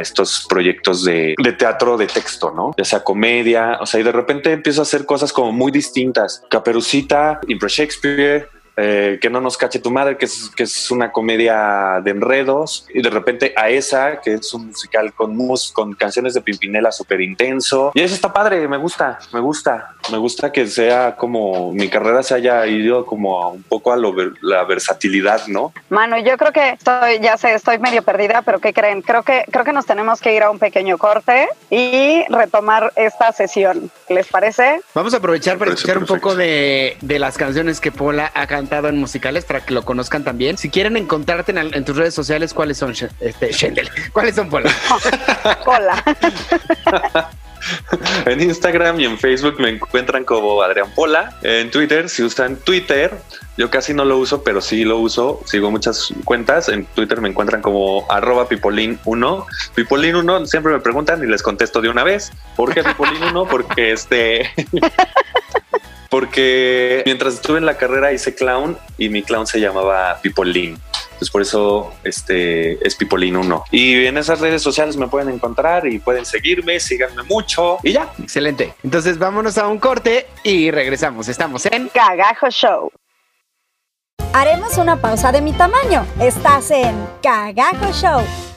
estos proyectos de, de teatro de texto, ¿no? Ya sea comedia, o sea, y de repente empiezo a hacer cosas como muy distintas. Caperucita, Impro Shakespeare, eh, que no nos cache tu madre, que es, que es una comedia de enredos, y de repente a esa, que es un musical con mus, con canciones de Pimpinela súper intenso. Y eso está padre, me gusta, me gusta, me gusta que sea como mi carrera se haya ido como a un poco a lo la versatilidad, ¿no? Manu, yo creo que estoy, ya sé, estoy medio perdida, pero ¿qué creen? Creo que, creo que nos tenemos que ir a un pequeño corte y retomar esta sesión. ¿Les parece? Vamos a aprovechar para escuchar un perfecto. poco de, de las canciones que Pola ha cantado en musicales para que lo conozcan también. Si quieren encontrarte en, tus redes sociales, ¿cuáles son, este, Shendel? <laughs> ¿Cuáles son, Pola? <laughs> Hola. <laughs> En Instagram y en Facebook me encuentran como Adrián Pola. En Twitter, si usan Twitter, yo casi no lo uso, pero sí lo uso. Sigo muchas cuentas. En Twitter me encuentran como arroba pipolín1. Pipolín1 siempre me preguntan y les contesto de una vez. ¿Por qué Pipolín1? Porque este... Porque mientras estuve en la carrera hice clown y mi clown se llamaba Pipolín. Entonces por eso este es Pipolín 1. Y en esas redes sociales me pueden encontrar y pueden seguirme, síganme mucho y ya. Excelente. Entonces vámonos a un corte y regresamos. Estamos en Cagajo Show. Haremos una pausa de mi tamaño. Estás en Cagajo Show.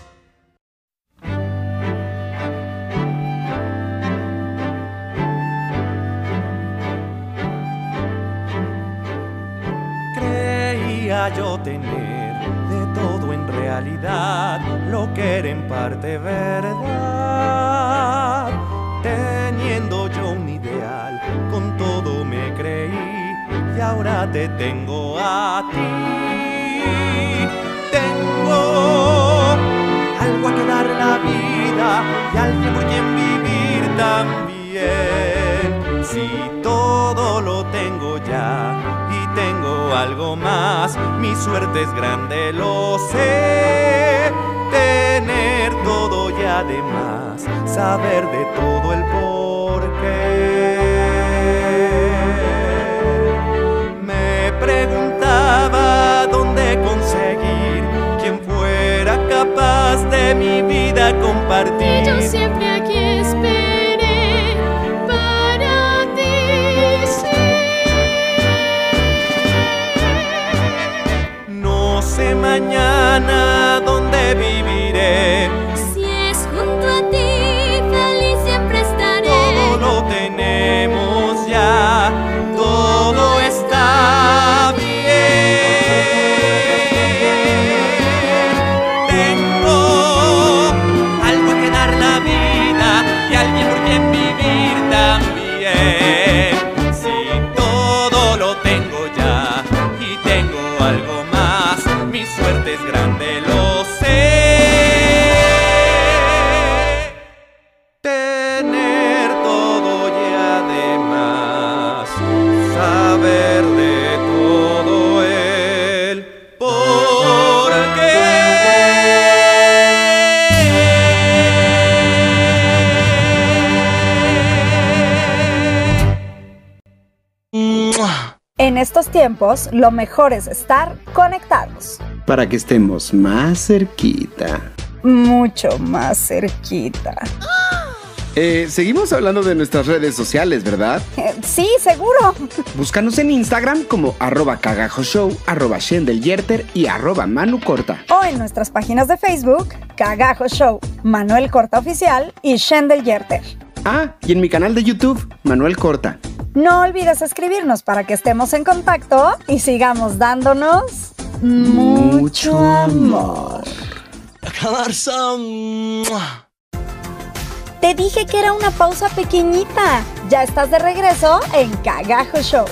Yo tener de todo en realidad, lo que era en parte verdad. Teniendo yo un ideal, con todo me creí y ahora te tengo a ti. Tengo algo a que dar la vida y alguien por quien vivir también. Si todo lo tengo ya tengo algo más, mi suerte es grande, lo sé. Tener todo y además saber de todo el porqué. Me preguntaba dónde conseguir quien fuera capaz de mi vida compartir. Yo siempre aquí mañana dónde viviré. Tiempos, lo mejor es estar conectados. para que estemos más cerquita. Mucho más cerquita. Eh, seguimos hablando de nuestras redes sociales, ¿verdad? Eh, sí, seguro. Búscanos en Instagram como arroba cagajoshow, arroba y arroba manucorta. O en nuestras páginas de Facebook, Cagajo Show, Manuel Corta Oficial y Shendel Yerter. Ah, y en mi canal de YouTube, Manuel Corta. No olvides escribirnos para que estemos en contacto y sigamos dándonos mucho amor. Te dije que era una pausa pequeñita. Ya estás de regreso en Cagajo Show.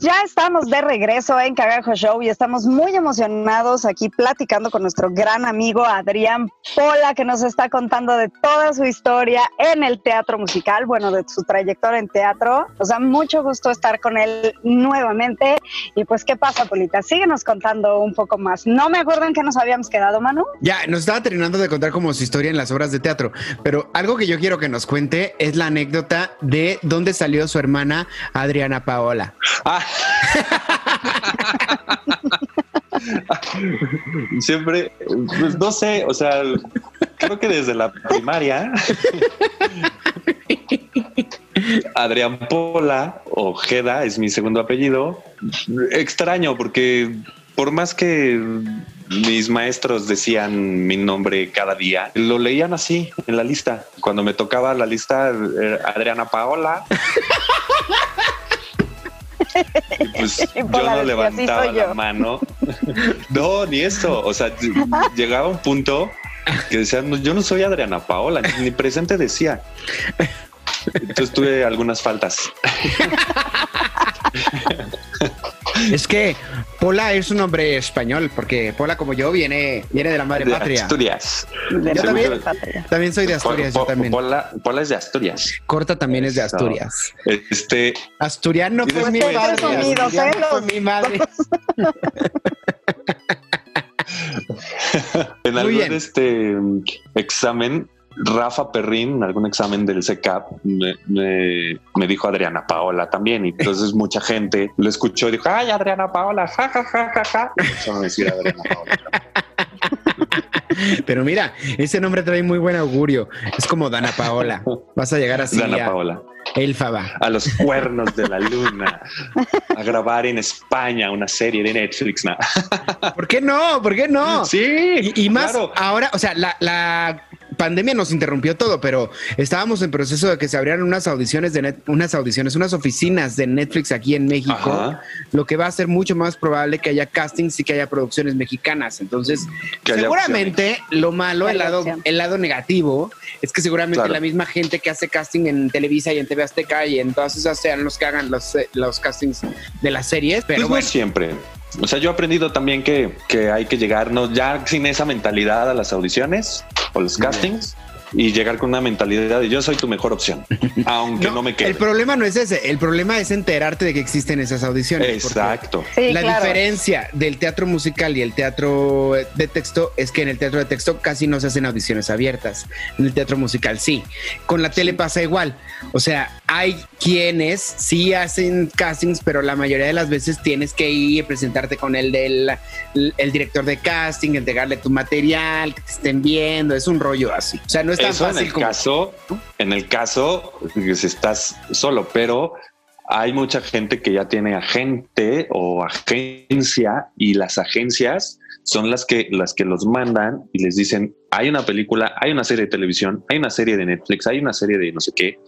Pues ya estamos de regreso en Cagajo Show y estamos muy emocionados aquí platicando con nuestro gran amigo Adrián Pola, que nos está contando de toda su historia en el teatro musical, bueno, de su trayectoria en teatro. Nos da mucho gusto estar con él nuevamente. Y pues, ¿qué pasa, Polita? Síguenos contando un poco más. No me acuerdo en qué nos habíamos quedado, Manu. Ya, nos estaba terminando de contar como su historia en las obras de teatro, pero algo que yo quiero que nos cuente es la anécdota de dónde salió su hermana Adriana Paola. Ah. <laughs> Siempre, pues no sé, o sea, creo que desde la primaria, <laughs> Adrián Pola Ojeda es mi segundo apellido. Extraño porque por más que mis maestros decían mi nombre cada día, lo leían así en la lista. Cuando me tocaba la lista, eh, Adriana Paola. <laughs> Y pues <laughs> Y yo no decía, "Sí, levantaba la yo". mano. No, ni eso. O sea, llegaba un punto que decían, "No, yo no soy Adriana Paola, ni- ni presente decía. Entonces tuve algunas faltas. <laughs> Es que Pola es un nombre español, porque Pola como yo viene, viene de la madre de patria. Asturias. De Yo también. También soy de Asturias, Po- yo también. Pola, Pola es de Asturias. Corta también es de. Asturias. Este, Asturiano fue mi después madre. presumidos, Asturiano ¿eh? fue Los- mi madre. <laughs> en Muy algún bien. este examen, Rafa Perrín, en algún examen del CECAP, me, me- me dijo Adriana Paola también. Y entonces mucha gente lo escuchó y dijo, ay, Adriana Paola, ja, ja, ja, ja, ja. Empezaron a decir Adriana Paola. <laughs> Pero mira, ese nombre trae muy buen augurio. Es como Dana Paola. Vas a llegar así Dana a Paola. Elfaba. A los cuernos de la luna. A grabar en España una serie de Netflix. ¿no? ¿Por qué no? ¿Por qué no? Sí. Y, y más claro. ahora, o sea, la, la pandemia nos interrumpió todo, pero estábamos en proceso de que se abrieran unas audiciones de net, unas audiciones, unas oficinas de Netflix aquí en México, Ajá. lo que va a ser mucho más probable que haya castings y que haya producciones mexicanas. Entonces, seguramente lo malo, el lado, opción. el lado negativo, es que seguramente Claro. la misma gente que hace casting en Televisa y en TV Azteca y en todas esas sean los que hagan los, eh, los castings de las series, pero Pues bueno. no siempre. O sea, yo he aprendido también que, que hay que llegarnos ya sin esa mentalidad a las audiciones o los castings y llegar con una mentalidad de yo soy tu mejor opción, <laughs> aunque no, me quede. El problema no es ese, el problema es enterarte de que existen esas audiciones. Exacto. Sí, la claro. diferencia del teatro musical y el teatro de texto es que en el teatro de texto casi no se hacen audiciones abiertas. En el teatro musical sí. Con la tele pasa igual. O sea, hay quienes sí hacen castings, pero la mayoría de las veces tienes que ir y presentarte con el del el director de casting, entregarle tu material, que te estén viendo. Es un rollo así. O sea, no es tan Eso en fácil el como. caso, en el caso si estás solo, pero hay mucha gente que ya tiene agente o agencia y las agencias son las que las que los mandan y les dicen hay una película, hay una serie de televisión, hay una serie de Netflix, hay una serie de no sé qué,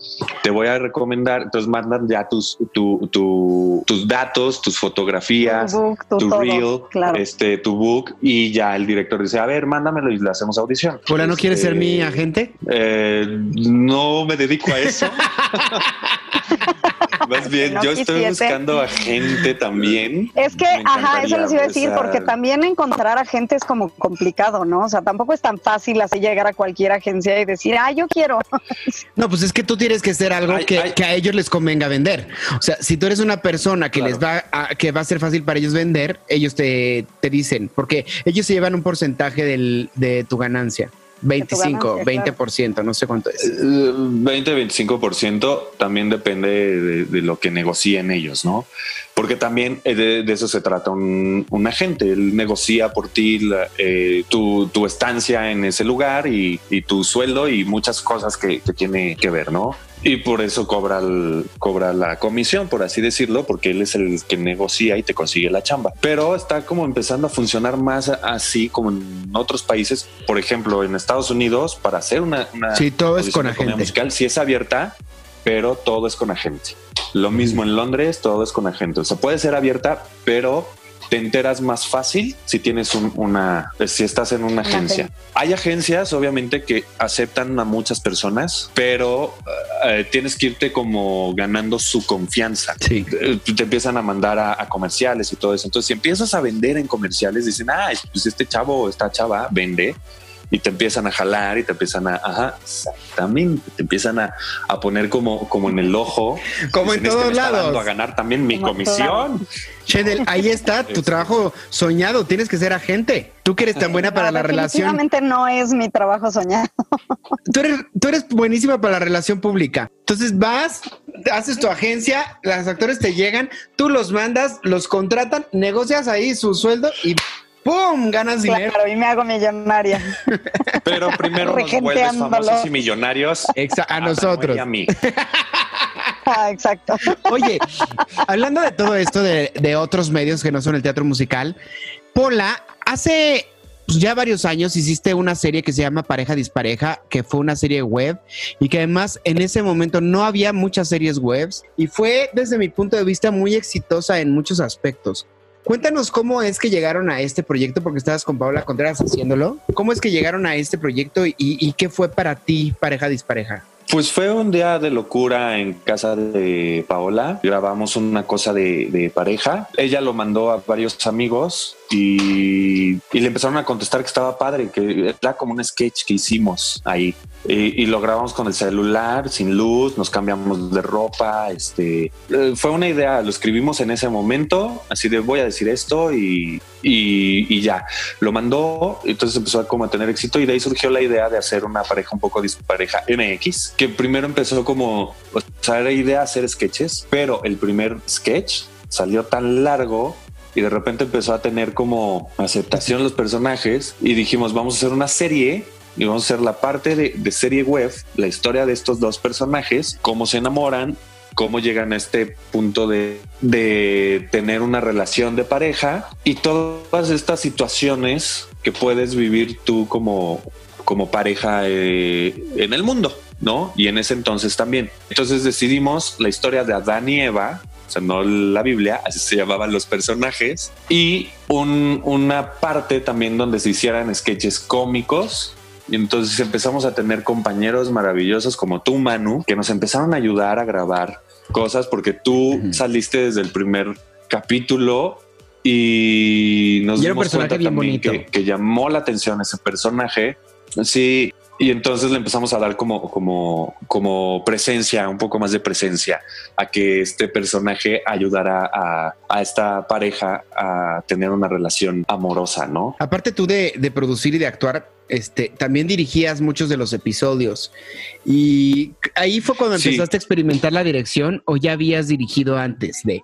te voy a recomendar, entonces mandan ya tus tu- tu- tus datos, tus fotografías, Tu book, tu tu todo, reel, claro. este tu book y ya el director dice a ver mándamelo y le hacemos audición. Hola, ¿no quieres ser mi Este, agente? eh, no me dedico a eso. <laughs> <laughs> Más bien, no yo estoy buscando a gente también. Es que, ajá, eso les iba a decir, porque también encontrar a gente es como complicado, ¿no? O sea, tampoco es tan fácil así llegar a cualquier agencia y decir, ah, yo quiero. <laughs> No, pues es que tú tienes que ser algo Ay, que, ay. que a ellos les convenga vender. O sea, si tú eres una persona que Claro. les va a, que va a ser fácil para ellos vender, ellos te, te dicen, porque ellos se llevan un porcentaje del, de tu ganancia. 25, ganancia, 20%, no sé cuánto es. Eh, 20-25% también depende de, de lo que negocien ellos, ¿no? Porque también eh, de, de eso se trata un, un agente. Él negocia por ti la- eh, tu, tu estancia en ese lugar y, y tu sueldo y muchas cosas que, que tiene que ver, ¿no? Y por eso cobra, el- cobra la comisión, por así decirlo, porque él es el que negocia y te consigue la chamba. Pero está como empezando a funcionar más así como en otros países. Por ejemplo, en Estados Unidos, para hacer una, una Sí, todo es con agente. musical, sí es abierta, pero todo es con agente. Lo mismo en Londres, todo es con agente. O sea, puede ser abierta, pero te enteras más fácil si tienes un- una, si estás en una agencia. Hay agencias, obviamente, que aceptan a muchas personas, pero eh, tienes que irte como ganando su confianza. Sí. Eh, Te empiezan a mandar a, a comerciales y todo eso. Entonces, si empiezas a vender en comerciales, dicen, ah, pues este chavo o esta chava vende y te empiezan a jalar y te empiezan a, ajá, exactamente, te empiezan a, a poner como, como en el ojo. Como en Dicen, "Es que todos lados". dando a ganar también mi Como comisión. Shendel, ahí está tu trabajo soñado. Tienes que ser agente. Tú que eres tan buena para No, la relación. definitivamente no es mi trabajo soñado. Tú eres, tú eres buenísima para la relación pública. Entonces vas, haces tu agencia, los actores te llegan, tú los mandas, los contratan, negocias ahí su sueldo y ¡pum! ganas dinero. Claro, y me hago millonaria. <laughs> Pero primero nos vuelves famosos y millonarios Exa- a Ana nosotros. y a mí. <laughs> Ah, exacto. Oye, hablando de todo esto de, de otros medios que no son el teatro musical, Pola, hace pues, ya varios años hiciste una serie que se llama Pareja Dispareja, que fue una serie web y que además en ese momento no había muchas series webs y fue desde mi punto de vista muy exitosa en muchos aspectos. Cuéntanos cómo es que llegaron a este proyecto, porque estabas con Paola Contreras haciéndolo. ¿Cómo es que llegaron a este proyecto y, y qué fue para ti Pareja Dispareja? Pues fue un día de locura en casa de Paola. Grabamos una cosa de, pareja. Ella lo mandó a varios amigos y, y le empezaron a contestar que estaba padre, que era como un sketch que hicimos ahí. Y, y lo grabamos con el celular, sin luz, nos cambiamos de ropa. Este eh, fue una idea, lo escribimos en ese momento, así de voy a decir esto y, y, ya lo mandó. Entonces empezó a como a tener éxito y de ahí surgió la idea de hacer una pareja un poco dispareja MX, que primero empezó como, o sea, era idea hacer sketches, pero el primer sketch salió tan largo y de repente empezó a tener como aceptación los personajes y dijimos vamos a hacer una serie y vamos a hacer la parte de, de serie web, la historia de estos dos personajes, cómo se enamoran, cómo llegan a este punto de, de tener una relación de pareja y todas estas situaciones que puedes vivir tú como, como pareja eh, en el mundo, ¿no? Y en ese entonces también. Entonces decidimos la historia de Adán y Eva, o sea, no la Biblia, así se llamaban los personajes, y un- una parte también donde se hicieran sketches cómicos. Y entonces empezamos a tener compañeros maravillosos como tú, Manu, que nos empezaron a ayudar a grabar cosas porque tú saliste desde el primer capítulo y nos Y dimos cuenta también que, que llamó la atención ese personaje. Sí, y entonces le empezamos a dar como, como, como presencia, un poco más de presencia, a que este personaje ayudara a, a esta pareja a tener una relación amorosa, ¿no? Aparte tú de, de producir y de actuar, este, también dirigías muchos de los episodios. Y ahí fue cuando Sí. empezaste a experimentar la dirección o ya habías dirigido antes de.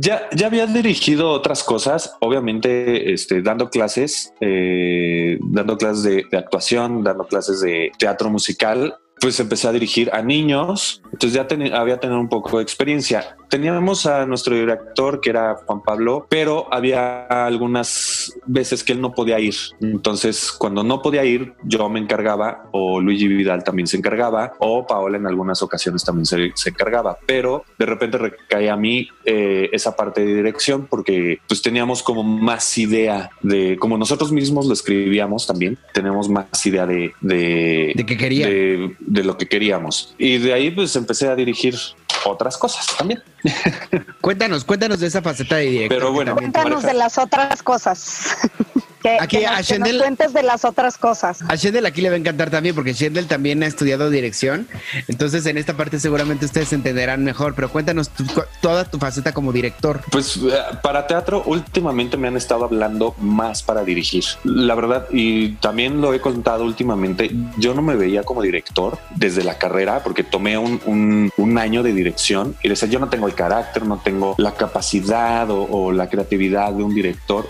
Ya, ya había dirigido otras cosas, obviamente este, dando clases, eh, dando clases de, de actuación, dando clases de teatro musical. Pues empecé a dirigir a niños, entonces ya ten- había tenido un poco de experiencia. Teníamos a nuestro director que era Juan Pablo, pero había algunas veces que él no podía ir. Entonces, cuando no podía ir, yo me encargaba, o Luigi Vidal también se encargaba, o Paola en algunas ocasiones también se, se encargaba, pero de repente recaía a mí eh, esa parte de dirección porque pues teníamos como más idea de, como nosotros mismos lo escribíamos también, tenemos más idea de, de, De que quería. de, de lo que queríamos. Y de ahí pues empecé a dirigir otras cosas también. <laughs> Cuéntanos, cuéntanos de esa faceta de director. Pero bueno, Cuéntanos de las otras cosas. <laughs> que, Aquí que a nos, que nos Shendel- cuentes de las otras cosas. A Shendel aquí le va a encantar también porque Shendel también ha estudiado dirección. Entonces en esta parte seguramente ustedes entenderán mejor, pero cuéntanos tu- toda tu faceta como director. Pues eh, para teatro últimamente me han estado hablando más para dirigir. La verdad, y también lo he contado últimamente, yo no me veía como director desde la carrera porque tomé un, un- un año de dirección y decía, yo no tengo el carácter, no tengo la capacidad o, la creatividad de un director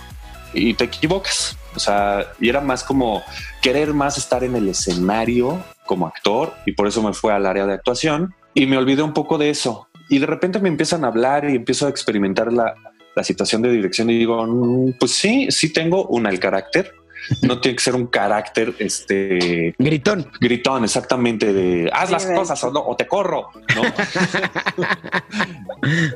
y te equivocas. O sea, y era más como querer más estar en el escenario como actor y por eso me fue al área de actuación y me olvidé un poco de eso. Y de repente me empiezan a hablar y empiezo a experimentar la, la situación de dirección y digo, "Mm, pues sí, sí tengo una, el carácter. No tiene que ser un carácter este Gritón. gritón, exactamente de haz Sí, las cosas o no, o te corro, ¿no? <laughs>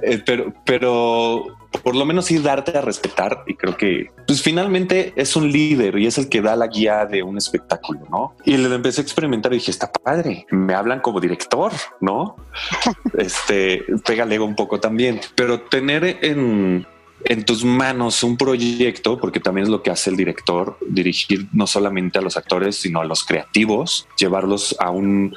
Eh, pero, pero por lo menos sí darte a respetar y creo que pues finalmente es un líder y es el que da la guía de un espectáculo, ¿no? Y le empecé a experimentar y dije, está padre, me hablan como director, ¿no? <laughs> este, pega el ego un poco también, pero tener en, en tus manos un proyecto, porque también es lo que hace el director, dirigir no solamente a los actores, sino a los creativos, llevarlos a un,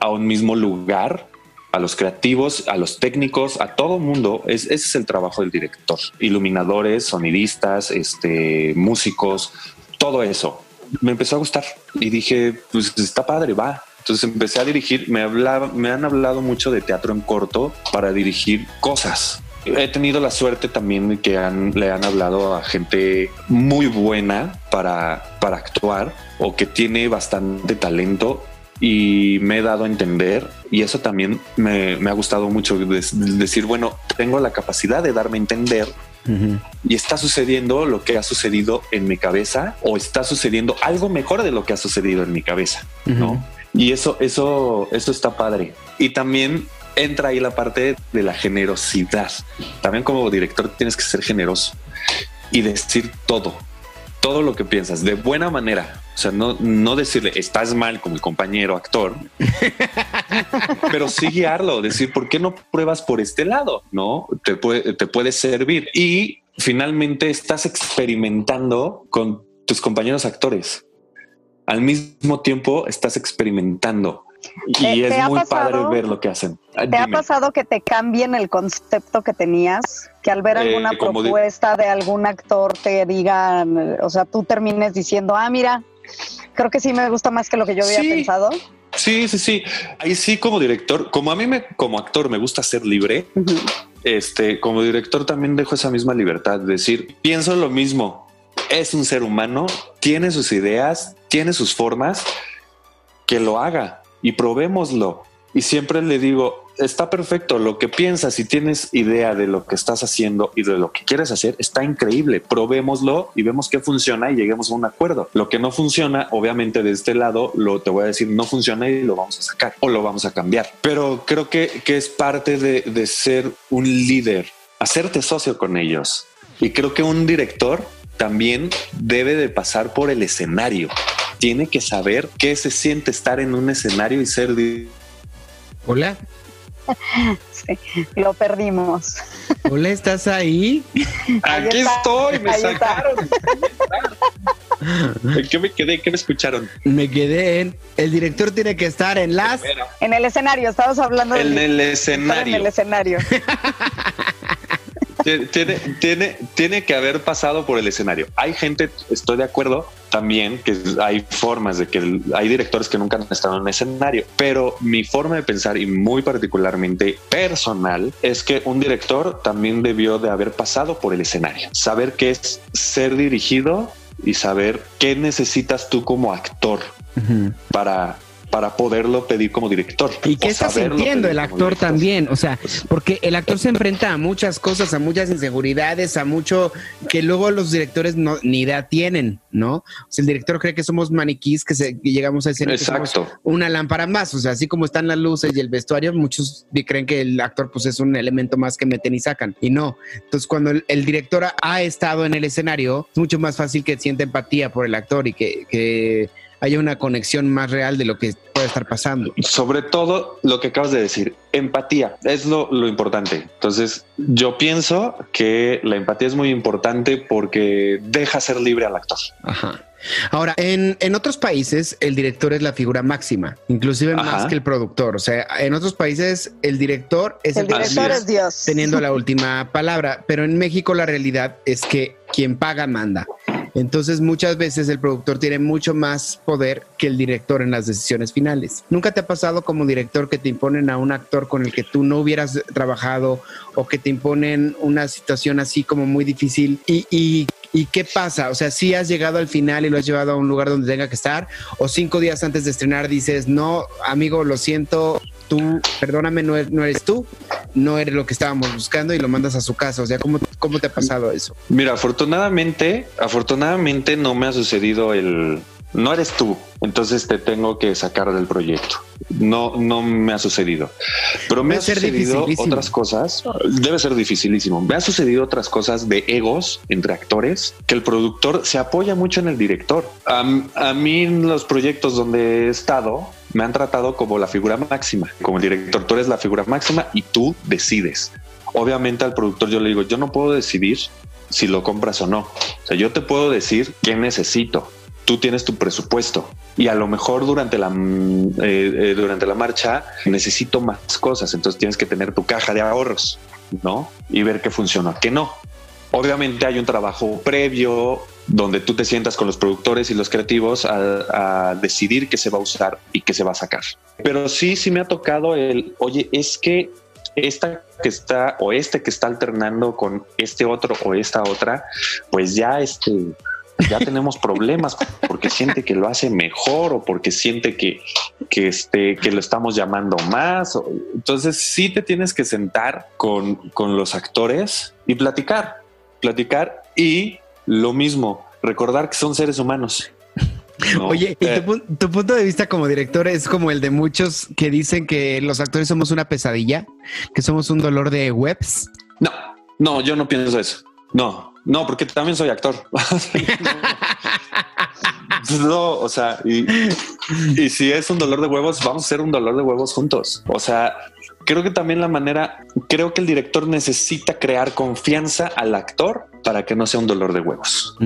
a un mismo lugar, a los creativos, a los técnicos, a todo mundo. Es, ese es el trabajo del director. Iluminadores, sonidistas, este, músicos, todo eso. Me empezó a gustar y dije, pues está padre, va. Entonces empecé a dirigir, me, hablaba, me han hablado mucho de teatro en corto para dirigir cosas. He tenido la suerte también de que han- le han hablado a gente muy buena para, para actuar o que tiene bastante talento y me he dado a entender y eso también me, me ha gustado mucho des- decir, bueno, tengo la capacidad de darme a entender y está sucediendo lo que ha sucedido en mi cabeza o está sucediendo algo mejor de lo que ha sucedido en mi cabeza, ¿no? Y eso, eso, eso está padre. Y también entra ahí la parte de la generosidad. También como director tienes que ser generoso y decir todo, todo lo que piensas de buena manera. O sea, no, no decirle estás mal como el compañero actor, <laughs> pero sí guiarlo, decir por qué no pruebas por este lado, no te puede, te puede servir y finalmente estás experimentando con tus compañeros actores. Al mismo tiempo estás experimentando y ¿Te- es te ha muy pasado? padre ver lo que hacen. Ah, ¿Te ha dime. pasado que te cambien el concepto que tenías? Que al ver Eh, alguna propuesta de algún actor te digan, eh, o sea, tú termines diciendo, ah, mira, creo que sí me gusta más que lo que yo había Sí. pensado. Sí, sí, sí. Ahí sí, como director, como a mí me, como actor me gusta ser libre, este, como director también dejo esa misma libertad de decir, pienso lo mismo. Es un ser humano, tiene sus ideas, tiene sus formas, que lo haga y probémoslo. Y siempre le digo, está perfecto, lo que piensas y tienes idea de lo que estás haciendo y de lo que quieres hacer, está increíble. Probémoslo y vemos qué funciona y lleguemos a un acuerdo. Lo que no funciona, obviamente de este lado, lo te voy a decir, no funciona y lo vamos a sacar o lo vamos a cambiar. Pero creo que, que es parte de, de ser un líder, hacerte socio con ellos. Y creo que un director también debe de pasar por el escenario. Tiene que saber qué se siente estar en un escenario y ser Hola, <laughs> Sí, lo perdimos. hola, ¿estás ahí? Ahí Aquí está, estoy, me sacaron. ¿En qué me quedé? ¿Qué me escucharon? Me quedé en. El director tiene que estar en las. En el escenario, estabas hablando En del- el estar en escenario. el escenario. <laughs> Tiene, tiene, tiene, que haber pasado por el escenario. Hay gente, estoy de acuerdo también, que hay formas de que hay directores que nunca han estado en un escenario, pero mi forma de pensar y muy particularmente personal es que un director también debió de haber pasado por el escenario, saber qué es ser dirigido y saber qué necesitas tú como actor para, para poderlo pedir como director. ¿Y qué está sintiendo el actor también? O sea, porque el actor se enfrenta a muchas cosas, a muchas inseguridades, a mucho que luego los directores no, ni idea tienen, ¿no? O sea, el director cree que somos maniquís, que, se, que llegamos a ese Exacto. una lámpara más. O sea, así como están las luces y el vestuario, muchos creen que el actor pues es un elemento más que meten y sacan. Y no. Entonces, cuando el, el director ha, ha estado en el escenario, es mucho más fácil que sienta empatía por el actor y que, que haya una conexión más real de lo que puede estar pasando. Sobre todo lo que acabas de decir, empatía es lo, lo importante. Entonces, yo pienso que la empatía es muy importante porque deja ser libre al actor. Ajá. Ahora, en, en otros países el director es la figura máxima, inclusive más que el productor. O sea, en otros países el director es el, El director es. es Dios. teniendo la última palabra, pero en México la realidad es que quien paga manda. Entonces muchas veces el productor tiene mucho más poder que el director en las decisiones finales. ¿Nunca te ha pasado como director que te imponen a un actor con el que tú no hubieras trabajado o que te imponen una situación así como muy difícil? ¿Y, y, qué pasa? O sea, si has llegado al final y lo has llevado a un lugar donde tenga que estar o cinco días antes de estrenar dices, no, amigo, lo siento, tú, perdóname, no eres, no eres tú, no eres lo que estábamos buscando y lo mandas a su casa. O sea, ¿cómo, cómo te ha pasado eso? Mira, afortunadamente, afortunadamente no me ha sucedido el no eres tú, entonces te tengo que sacar del proyecto. No, no me ha sucedido, pero me Debe ha sucedido otras cosas. Debe ser dificilísimo. Me ha sucedido otras cosas de egos entre actores que el productor se apoya mucho en el director. A, a mí en los proyectos donde he estado me han tratado como la figura máxima, como el director. Tú eres la figura máxima y tú decides. Obviamente al productor yo le digo, yo no puedo decidir si lo compras o no. O sea, yo te puedo decir qué necesito. Tú tienes tu presupuesto y a lo mejor durante la mm, eh, eh, durante la marcha necesito más cosas. Entonces tienes que tener tu caja de ahorros, no? Y ver qué funciona, qué no. Obviamente hay un trabajo previo donde tú te sientas con los productores y los creativos a, a decidir qué se va a usar y qué se va a sacar. Pero sí, sí me ha tocado el, oye, es que esta que está o este que está alternando con este otro o esta otra, pues ya este ya tenemos problemas porque siente que lo hace mejor o porque siente que, que, este, que lo estamos llamando más. Entonces sí te tienes que sentar con, con los actores y platicar, platicar y lo mismo, recordar que son seres humanos. <laughs> ¿no? Oye, ¿y Eh, tu, pu- tu punto de vista como director es como el de muchos que dicen que los actores somos una pesadilla, que somos un dolor de webs? No, no, yo no pienso eso. No, no, porque también soy actor. <laughs> no, o sea, y, si es un dolor de huevos, vamos a ser un dolor de huevos juntos. O sea, creo que también la manera, creo que el director necesita crear confianza al actor para que no sea un dolor de huevos.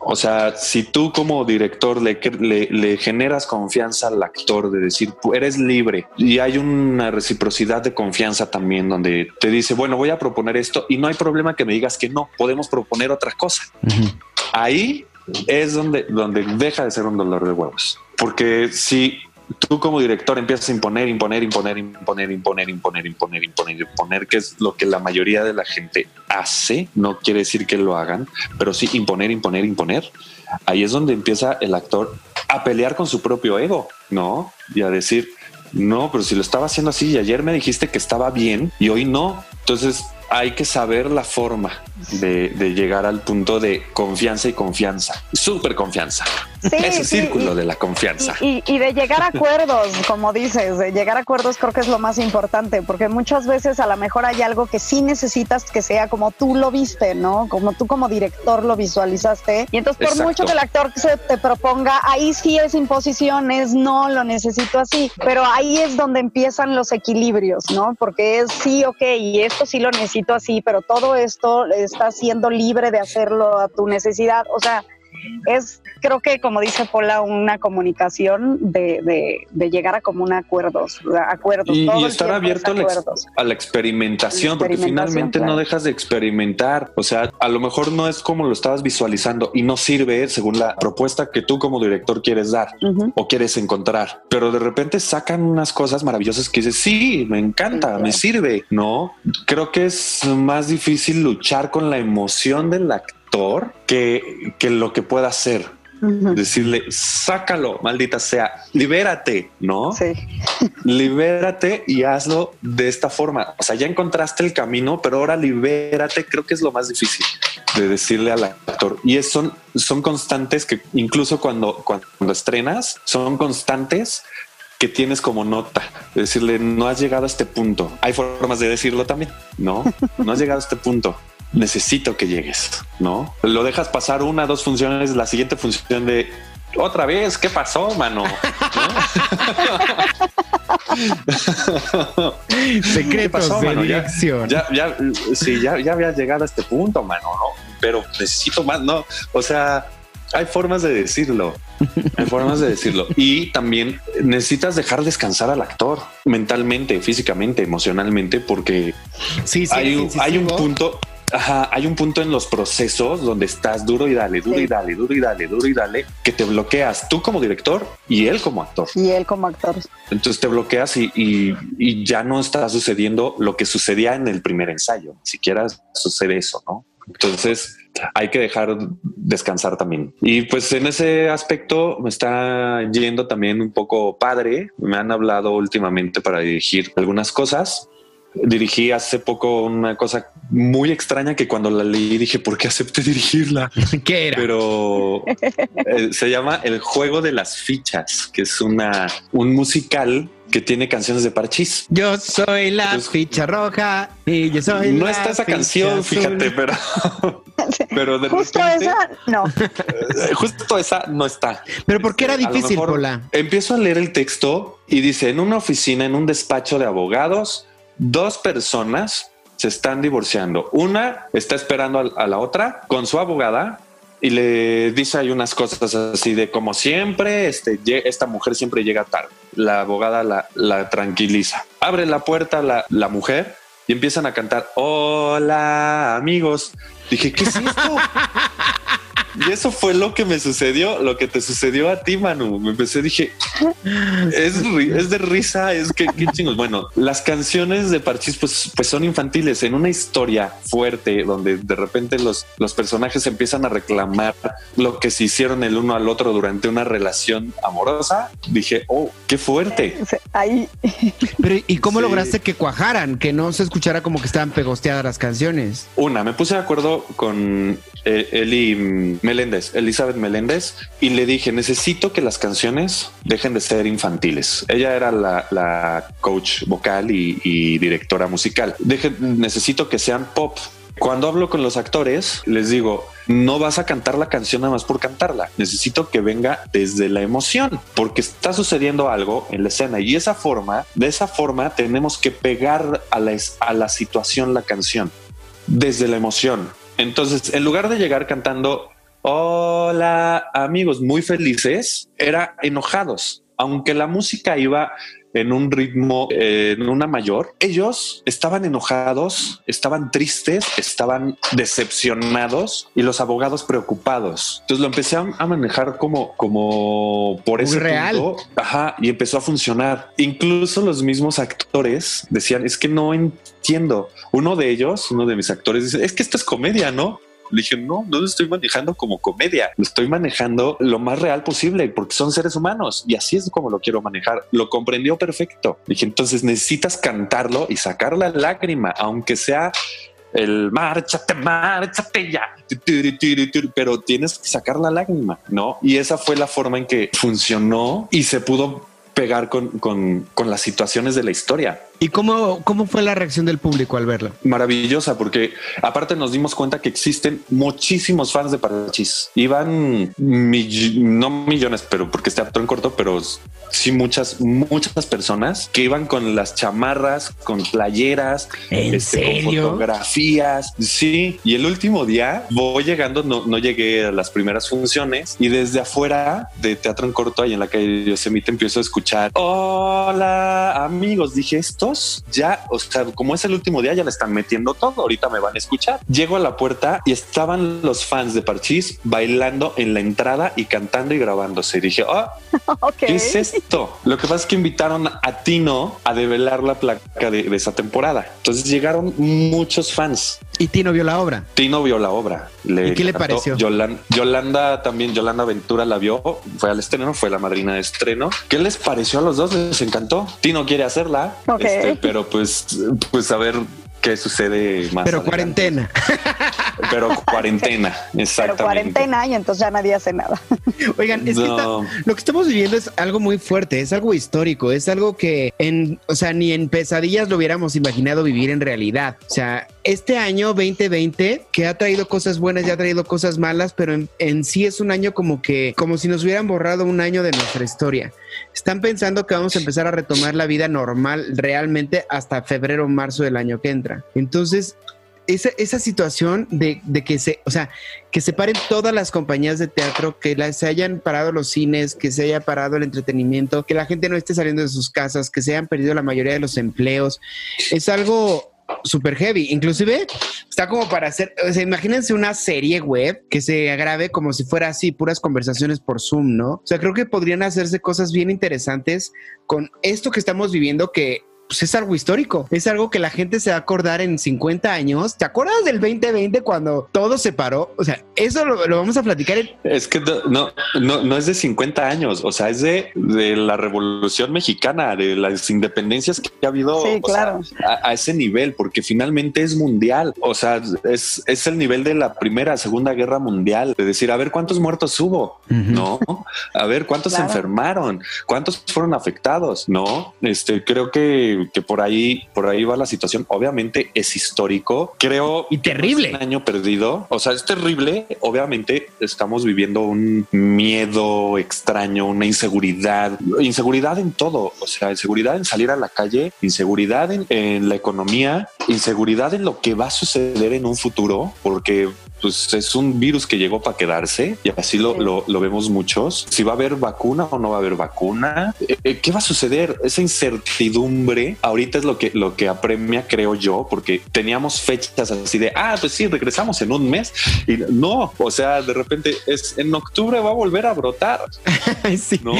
O sea, si tú como director le, le, le, generas confianza al actor de decir, eres libre y hay una reciprocidad de confianza también donde te dice, bueno, voy a proponer esto y no hay problema que me digas que no, podemos proponer otra cosa. Uh -huh. Ahí es donde, donde deja de ser un dolor de huevos. Porque si tú como director empiezas a imponer, imponer, imponer, imponer, imponer, imponer, imponer, imponer, imponer, que es lo que la mayoría de la gente hace, no quiere decir que lo hagan, pero sí imponer, imponer, imponer. Ahí es donde empieza el actor a pelear con su propio ego, ¿no? Y a decir, no, pero si lo estaba haciendo así y ayer me dijiste que estaba bien y hoy no. Entonces hay que saber la forma de, de llegar al punto de confianza y confianza, súper confianza. Sí, círculo y, de la confianza. Y, y, de llegar a acuerdos, como dices, de llegar a acuerdos creo que es lo más importante, porque muchas veces a lo mejor hay algo que sí necesitas que sea como tú lo viste, ¿no? Como tú como director lo visualizaste. Y entonces por Exacto. mucho que el actor se te proponga, ahí sí es imposición, es no, lo necesito así. Pero ahí es donde empiezan los equilibrios, ¿no? Porque es sí, ok, y esto sí lo necesito así, pero todo esto está siendo libre de hacerlo a tu necesidad. O sea, es, creo que como dice Paula, una comunicación de, de, de llegar a como un acuerdos, acuerdos. Y, y estar abierto a la, a la, experimentación, porque finalmente claro. no dejas de experimentar. O sea, a lo mejor no es como lo estabas visualizando y no sirve según la propuesta que tú como director quieres dar uh -huh. o quieres encontrar, pero de repente sacan unas cosas maravillosas que dices, sí, me encanta, me sirve. No, creo que es más difícil luchar con la emoción del actor que, que lo que pueda hacer. Uh -huh. Decirle, sácalo, maldita sea, libérate, ¿no? Sí. <laughs> libérate y hazlo de esta forma. O sea, ya encontraste el camino, pero ahora libérate, creo que es lo más difícil de decirle al actor. Y es, son, son constantes que incluso cuando, cuando estrenas, son constantes que tienes como nota, decirle, no has llegado a este punto. Hay formas de decirlo también, ¿no? <laughs> No has llegado a este punto necesito que llegues, ¿no? Lo dejas pasar una, dos funciones, la siguiente función de, otra vez, ¿qué pasó, mano? ¿No? <laughs> ¿Qué pasó, mano? Ya- dirección. Ya, ya, sí, ya, ya había llegado a este punto, mano, ¿no? Pero necesito más, ¿no? O sea, hay formas de decirlo. Hay formas de decirlo. Y también necesitas dejar descansar al actor mentalmente, físicamente, emocionalmente, porque Sí, sí, hay, un, hay un punto. Ajá, hay un punto en los procesos donde estás duro y dale, duro Sí. y dale, duro y dale, duro y dale, que te bloqueas tú como director y él como actor. Y él como actor. Entonces te bloqueas y, y- y ya no está sucediendo lo que sucedía en el primer ensayo. Ni siquiera sucede eso, ¿no? Entonces hay que dejar descansar también. Y pues en ese aspecto me está yendo también un poco padre. Me han hablado últimamente para dirigir algunas cosas. Dirigí hace poco una cosa muy extraña que cuando la leí dije, ¿por qué acepté dirigirla? <laughs> ¿Qué era? pero <laughs> eh, se llama El juego de las fichas, que es una un musical que tiene canciones de Parchís. Yo soy la ficha roja y yo soy No la está esa canción, azul. fíjate, pero <laughs> pero de Justo repente, esa, no. eh, justo esa no está. Pero ¿por qué era Este, difícil, Pola? Empiezo a leer el texto y dice, en una oficina, en un despacho de abogados, dos personas se están divorciando. Una está esperando a, la otra con su abogada y le dice hay unas cosas así de como siempre, este, esta mujer siempre llega tarde. La abogada la, la tranquiliza. Abre la puerta la, la mujer y empiezan a cantar, hola amigos. Dije, ¿qué es esto? <laughs> Y eso fue lo que me sucedió, lo que te sucedió a ti, Manu. Me empecé, dije, es, es de risa, es que qué chingos. Bueno, las canciones de Parchís, pues, pues son infantiles. En una historia fuerte, donde de repente los, los personajes empiezan a reclamar lo que se hicieron el uno al otro durante una relación amorosa, dije, oh, qué fuerte. Ahí, Pero ¿y cómo Sí. lograste que cuajaran? Que no se escuchara como que estaban pegosteadas las canciones. Una, me puse de acuerdo con eh, Eli mm, Meléndez, Elizabeth Meléndez, y le dije, necesito que las canciones dejen de ser infantiles. Ella era la, coach vocal y, y directora musical. Deje- necesito que sean pop. Cuando hablo con los actores, les digo, no vas a cantar la canción nada más por cantarla. Necesito que venga desde la emoción, porque está sucediendo algo en la escena y esa forma, de esa forma, tenemos que pegar a la, a la situación la canción desde la emoción. Entonces, en lugar de llegar cantando hola amigos muy felices, era enojados. Aunque la música iba en un ritmo, eh, en una mayor, ellos estaban enojados, estaban tristes, estaban decepcionados y los abogados preocupados. Entonces lo empecé a, manejar como, como por ese real. punto. Ajá, y empezó a funcionar. Incluso los mismos actores decían, es que no entiendo. Uno de ellos, uno de mis actores, dice, es que esto es comedia, ¿no? Le dije, no, no lo estoy manejando como comedia, lo estoy manejando lo más real posible porque son seres humanos y así es como lo quiero manejar. Lo comprendió perfecto. Dije, entonces necesitas cantarlo y sacar la lágrima, aunque sea el márchate, márchate ya, pero tienes que sacar la lágrima, ¿no? Y esa fue la forma en que funcionó y se pudo pegar con, con, con las situaciones de la historia. ¿Y cómo, cómo fue la reacción del público al verlo? Maravillosa, porque aparte nos dimos cuenta que existen muchísimos fans de Parchís. Iban mill- no millones, pero porque está todo en corto, pero sí muchas, muchas personas que iban con las chamarras, con playeras, ¿En este, con serio? fotografías. Sí, y el último día voy llegando, no, no llegué a las primeras funciones y desde afuera de Teatro en Corto, ahí en la calle Yosemite, empiezo a escuchar, hola amigos, dije ya, o sea, como es el último día, ya le están metiendo todo, ahorita me van a escuchar. Llego a la puerta y estaban los fans de Parchís bailando en la entrada y cantando y grabándose. Y dije, ah, <laughs> ok. ¿Qué es esto? Lo que pasa es que invitaron a Tino a develar la placa de, de esa temporada. Entonces llegaron muchos fans. Y Tino vio la obra. Tino vio la obra. ¿Y qué le pareció? Yolan- Yolanda también, Yolanda Ventura la vio, fue al estreno, fue la madrina de estreno. ¿Qué les pareció a los dos? Les encantó. Tino quiere hacerla, Ok. este, pero pues, pues a ver qué sucede más. Pero adelante. cuarentena. <laughs> Pero cuarentena, Pero exactamente. cuarentena y entonces ya nadie hace nada. <laughs> Oigan, es que está- lo que estamos viviendo es algo muy fuerte, es algo histórico, es algo que en, o sea, ni en pesadillas lo hubiéramos imaginado vivir en realidad. O sea, este año 2020 que ha traído cosas buenas y ha traído cosas malas, pero en, en sí es un año como que, como si nos hubieran borrado un año de nuestra historia. Están pensando que vamos a empezar a retomar la vida normal realmente hasta febrero o marzo del año que entra. Entonces, esa, esa situación de, de que se, o sea, que se paren todas las compañías de teatro, que la- se hayan parado los cines, que se haya parado el entretenimiento, que la gente no esté saliendo de sus casas, que se hayan perdido la mayoría de los empleos, es algo súper heavy. Inclusive está como para hacer, o sea, imagínense una serie web que se grabe como si fuera así, puras conversaciones por Zoom, ¿no? O sea, creo que podrían hacerse cosas bien interesantes con esto que estamos viviendo que pues es algo histórico, es algo que la gente se va a acordar en 50 años. ¿Te acuerdas del 2020 cuando todo se paró? O sea, eso lo, lo vamos a platicar en... Es que no, no, no, no es de 50 años, o sea, es de, de la revolución mexicana, de las independencias que ha habido Sí, sea, a, a ese nivel, porque finalmente es mundial. O sea, es, es el nivel de la primera, segunda guerra mundial, de decir, a ver cuántos muertos hubo, no, a ver cuántos Claro. se enfermaron, cuántos fueron afectados, no. Este creo que, que por ahí, por ahí va la situación. Obviamente es histórico, creo Y terrible. es un año perdido. O sea, es terrible. Obviamente estamos viviendo un miedo extraño, una inseguridad, inseguridad en todo. O sea, inseguridad en salir a la calle, inseguridad en, en la economía, inseguridad en lo que va a suceder en un futuro, porque pues es un virus que llegó para quedarse y así lo, Sí. lo, lo vemos muchos. Si va a haber vacuna o no va a haber vacuna, Eh, eh, ¿qué va a suceder? Esa incertidumbre ahorita es lo que, lo que apremia, creo yo, porque teníamos fechas así de, ah, pues sí, regresamos en un mes y no, o sea, de repente es en octubre va a volver a brotar, <laughs> sí. ¿no?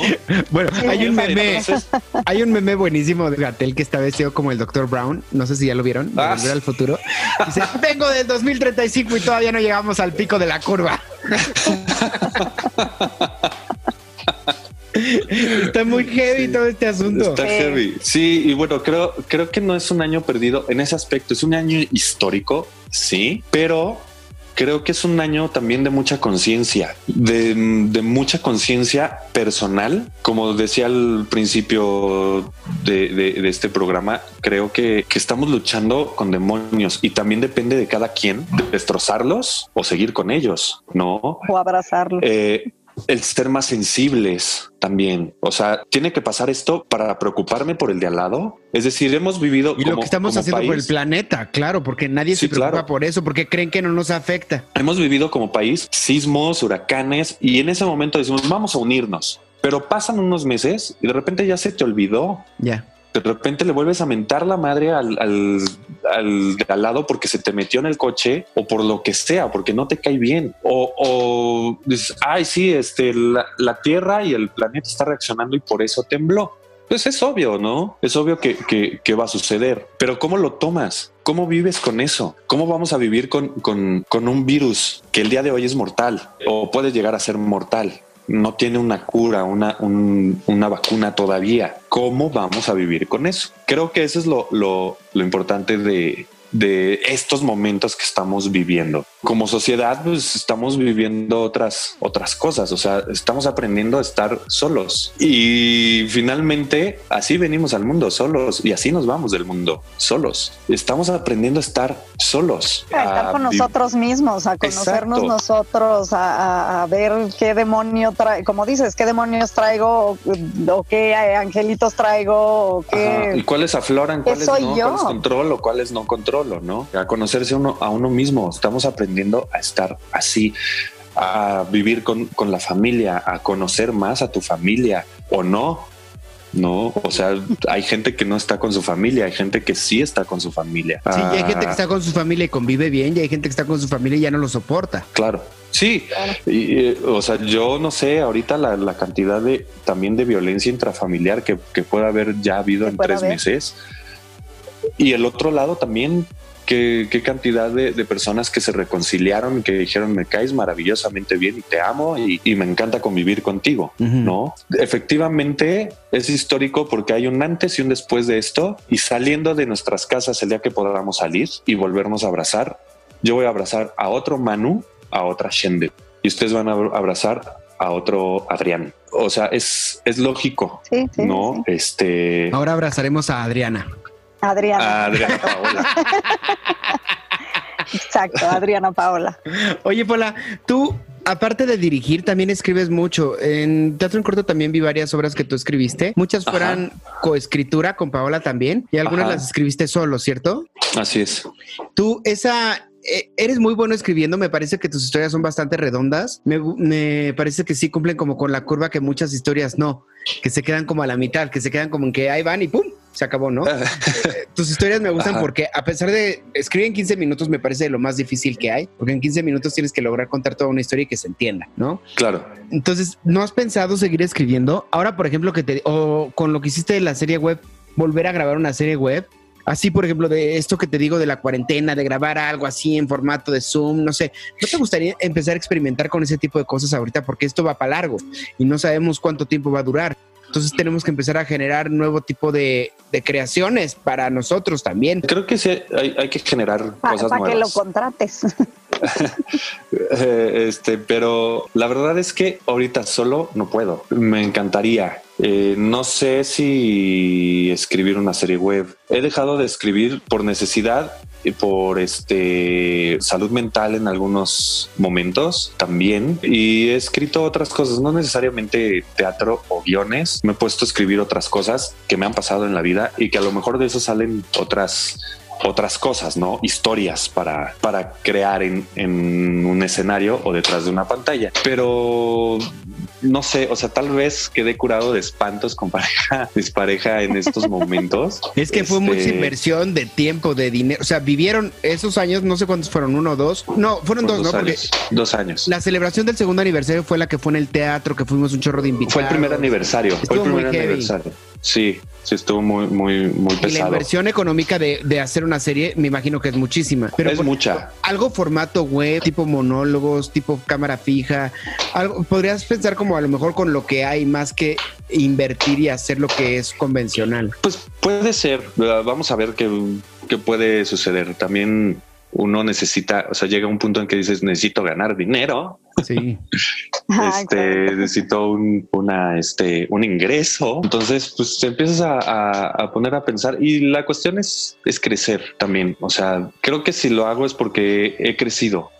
Bueno, hay un meme, Entonces, <laughs> hay un meme buenísimo de Gatel que está vestido como el Dr. Brown. No sé si ya lo vieron. de Ah, Volver al futuro. Dice, vengo del 2035 y todavía no llegamos al pico de la curva. Está muy heavy todo este asunto. Está heavy. Sí, y bueno, creo, creo que no es un año perdido en ese aspecto. Es un año histórico, sí, pero creo que es un año también de mucha conciencia, de, de mucha conciencia personal. Como decía al principio de, de- de este programa, creo que, que estamos luchando con demonios y también depende de cada quien destrozarlos o seguir con ellos, ¿no? O abrazarlo. Eh, el ser más sensibles también. O sea, tiene que pasar esto para preocuparme por el de al lado. Es decir, hemos vivido Y lo como- que estamos haciendo por el país- planeta, claro, porque nadie Sí, se preocupa claro. por eso, porque creen que no nos afecta. Hemos vivido como país sismos, huracanes y en ese momento decimos vamos a unirnos. Pero pasan unos meses y de repente ya se te olvidó. Ya. De repente le vuelves a mentar la madre al, al, al al lado porque se te metió en el coche o por lo que sea, porque no te cae bien. O, o dices, ay, sí, este, la, la Tierra y el planeta está reaccionando y por eso tembló. Pues es obvio, ¿no? Es obvio que, que- que va a suceder. Pero ¿cómo lo tomas? ¿Cómo vives con eso? ¿Cómo vamos a vivir con, con- con un virus que el día de hoy es mortal o puede llegar a ser mortal? No tiene una cura, una, un- una vacuna todavía. ¿Cómo vamos a vivir con eso? Creo que eso es lo, lo- lo importante de, de estos momentos que estamos viviendo. Como sociedad, pues estamos viviendo otras, otras cosas. O sea, estamos aprendiendo a estar solos. Y finalmente, así venimos al mundo solos y así nos vamos del mundo solos. Estamos aprendiendo a estar solos. A estar con vi- nosotros mismos, a conocernos Exacto. nosotros, a, a- a ver qué demonio trae, como dices, qué demonios traigo o, o qué angelitos traigo o Ajá, ¿Y qué... cuáles afloran, ¿Qué cuáles soy no, yo? cuáles controlo, cuáles no controlo, ¿no? A conocerse uno a uno mismo. Estamos aprendiendo a estar así, a vivir con, con la familia, a conocer más a tu familia o no. No, o sea, <laughs> hay gente que no está con su familia, hay gente que sí está con su familia. Sí, y hay gente que Ah, está con su familia y convive bien, y hay gente que está con su familia y ya no lo soporta. Claro, sí. Y, eh, o sea, yo no sé ahorita la, la cantidad de también de violencia intrafamiliar que, que puede haber ya habido en tres haber. meses. Y el otro lado también, qué, qué cantidad de, de personas que se reconciliaron y que dijeron me caes maravillosamente bien y te amo y, y me encanta convivir contigo. ¿no? Efectivamente es histórico porque hay un antes y un después de esto y saliendo de nuestras casas el día que podamos salir y volvernos a abrazar, yo voy a abrazar a otro Manu, a otra Shende y ustedes van a abrazar a otro Adrián. O sea, es, es lógico, Sí, sí, ¿no? sí. Este... Ahora abrazaremos a Adriana. Adriana. a Adriana Paola. <laughs> Exacto, Adriana Paola. Oye, Pola, tú, aparte de dirigir, también escribes mucho. En Teatro en Corto también vi varias obras que tú escribiste. Muchas Ajá. fueran coescritura con Paola también y algunas Ajá. las escribiste solo, ¿cierto? Así es. Tú, esa, eres muy bueno escribiendo, me parece que tus historias son bastante redondas, me, parece que sí cumplen como con la curva que muchas historias no, que se quedan como a la mitad, que se quedan como en que ahí van y ¡pum! Se acabó, ¿no? <laughs> Eh, tus historias me gustan Ajá. porque a pesar de escribir en 15 minutos me parece lo más difícil que hay, porque en 15 minutos tienes que lograr contar toda una historia y que se entienda, ¿no? Claro. Entonces, ¿no has pensado seguir escribiendo? Ahora, por ejemplo, que te o con lo que hiciste de la serie web, volver a grabar una serie web. Así, por ejemplo, de esto que te digo de la cuarentena, de grabar algo así en formato de Zoom, no sé, ¿no te gustaría empezar a experimentar con ese tipo de cosas ahorita? Porque esto va para largo y no sabemos cuánto tiempo va a durar. Entonces tenemos que empezar a generar nuevo tipo de, de creaciones para nosotros también. Creo que sí hay, hay que generar Para cosas que lo nuevas. contrates. <laughs> <laughs> Este, pero la verdad es que ahorita solo no puedo. Me encantaría. Eh, no sé si escribir una serie web. He dejado de escribir por necesidad y por este salud mental en algunos momentos también. Y he escrito otras cosas, no necesariamente teatro o guiones. Me he puesto a escribir otras cosas que me han pasado en la vida y que a lo mejor de eso salen otras otras cosas, ¿no? Historias para, para crear en, en un escenario o detrás de una pantalla. Pero no sé, o sea, tal vez quedé curado de espantos con pareja, <laughs> dispareja en estos momentos. <laughs> Es que fue mucha Este, inversión de tiempo, de dinero. O sea, vivieron esos años, no sé cuántos fueron, uno o dos. No, fueron dos, ¿no? Porque. Dos años. la celebración del segundo aniversario fue la que fue en el teatro, que fuimos un chorro de invitados. Fue el primer aniversario. Fue el primer aniversario. Sí, sí, estuvo muy, muy, muy Y la pesado. inversión económica de, de hacer una serie, me imagino que es muchísima. Pero es mucha. algo formato web, tipo monólogos, tipo cámara fija. Algo, podrías pensar como a lo mejor con lo que hay más que invertir y hacer lo que es convencional. Pues puede ser. Vamos a ver qué, qué puede suceder. También uno necesita, o sea, llega un punto en que dices, necesito ganar dinero. Sí. <laughs> Este, necesito un, una, este, un ingreso. Entonces, pues te empiezas a, a- a poner a pensar y la cuestión es, es crecer también. O sea, creo que si lo hago es porque he crecido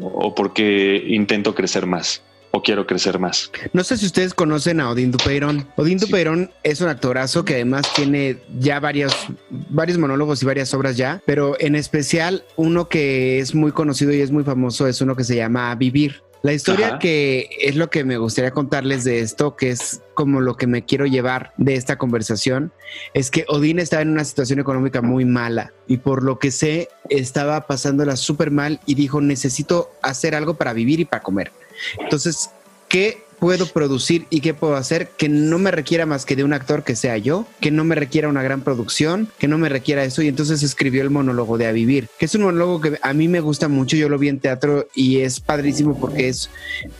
o porque intento crecer más o quiero crecer más. No sé si ustedes conocen a Odín Dupeirón. Odín Sí. Dupeirón es un actorazo que además tiene ya varios, varios monólogos y varias obras ya, pero en especial uno que es muy conocido y es muy famoso es uno que se llama Vivir. La historia Ajá. que es lo que me gustaría contarles de esto, que es como lo que me quiero llevar de esta conversación, es que Odín estaba en una situación económica muy mala y por lo que sé estaba pasándola súper mal y dijo necesito hacer algo para vivir y para comer. Entonces, ¿qué puedo producir y qué puedo hacer que no me requiera más que de un actor que sea yo, que no me requiera una gran producción, que no me requiera eso? Y entonces escribió el monólogo de A Vivir, que es un monólogo que a mí me gusta mucho, yo lo vi en teatro y es padrísimo porque es,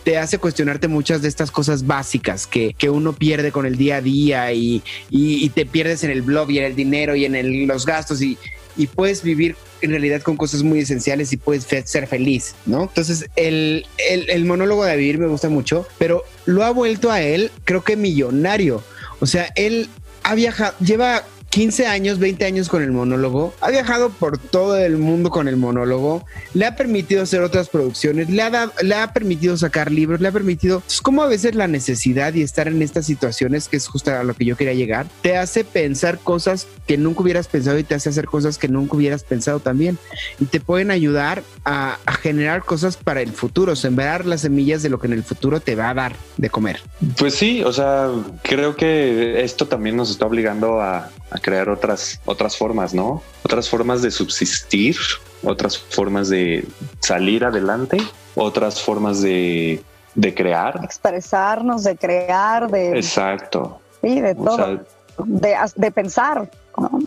te hace cuestionarte muchas de estas cosas básicas que, que uno pierde con el día a día y, y- te pierdes en el blog y en el dinero y en el- los gastos y, y puedes vivir en realidad con cosas muy esenciales y puedes ser feliz, ¿no? Entonces, el, el, el monólogo de vivir me gusta mucho, pero lo ha vuelto a él, creo que millonario. O sea, él ha viajado, lleva 15 años, 20 años con el monólogo, ha viajado por todo el mundo con el monólogo, le ha permitido hacer otras producciones, le ha, dado- le ha permitido sacar libros, le ha permitido... Es como a veces la necesidad y estar en estas situaciones, que es justo a lo que yo quería llegar, te hace pensar cosas que nunca hubieras pensado y te hace hacer cosas que nunca hubieras pensado también. Y te pueden ayudar a generar cosas para el futuro, sembrar las semillas de lo que en el futuro te va a dar de comer. Pues sí, o sea, creo que esto también nos está obligando a, a crear otras, otras formas, ¿no? Otras formas de subsistir, otras formas de salir adelante, otras formas de, de crear. Expresarnos, de crear, de, Exacto. sí, de O todo, sea, de, de pensar, ¿no?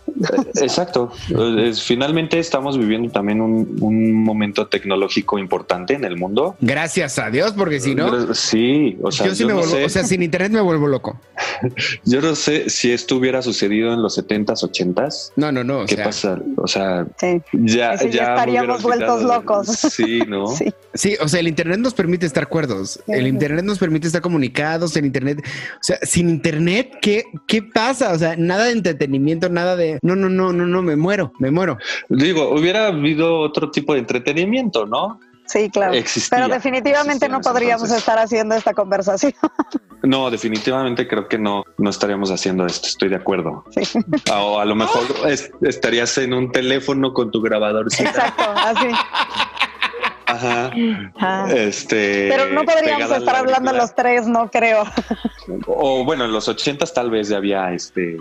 Exacto. Es- finalmente estamos viviendo también un, un momento tecnológico importante en el mundo. Gracias a Dios, porque si no, sí, o sea, yo sí yo me no vuelvo, sé. o sea, sin internet me vuelvo loco. <laughs> Yo no sé si esto hubiera sucedido en los 70s, 80s. No, no, no. O ¿Qué sea, pasa? O sea, Sí. ya, ya ya estaríamos vueltos locos. Sí, ¿no? <laughs> Sí. Sí, o sea, el internet nos permite estar cuerdos. El internet nos permite estar comunicados. El internet, o sea, sin internet, ¿qué, qué pasa? O sea, nada de entretenimiento, nada de no, no, no, no, no, me muero, me muero. Digo, hubiera habido otro tipo de entretenimiento, ¿no? Sí, claro. Existía. Pero definitivamente no podríamos entonces. estar haciendo esta conversación. <laughs> No, definitivamente creo que no, no estaríamos haciendo esto. Estoy de acuerdo. Sí. O a lo mejor <laughs> es- estarías en un teléfono con tu grabador. Exacto, así. <laughs> Ajá. Ah. Este. Pero no podríamos estar hablando los tres, no creo. O bueno, en los ochentas tal vez ya había este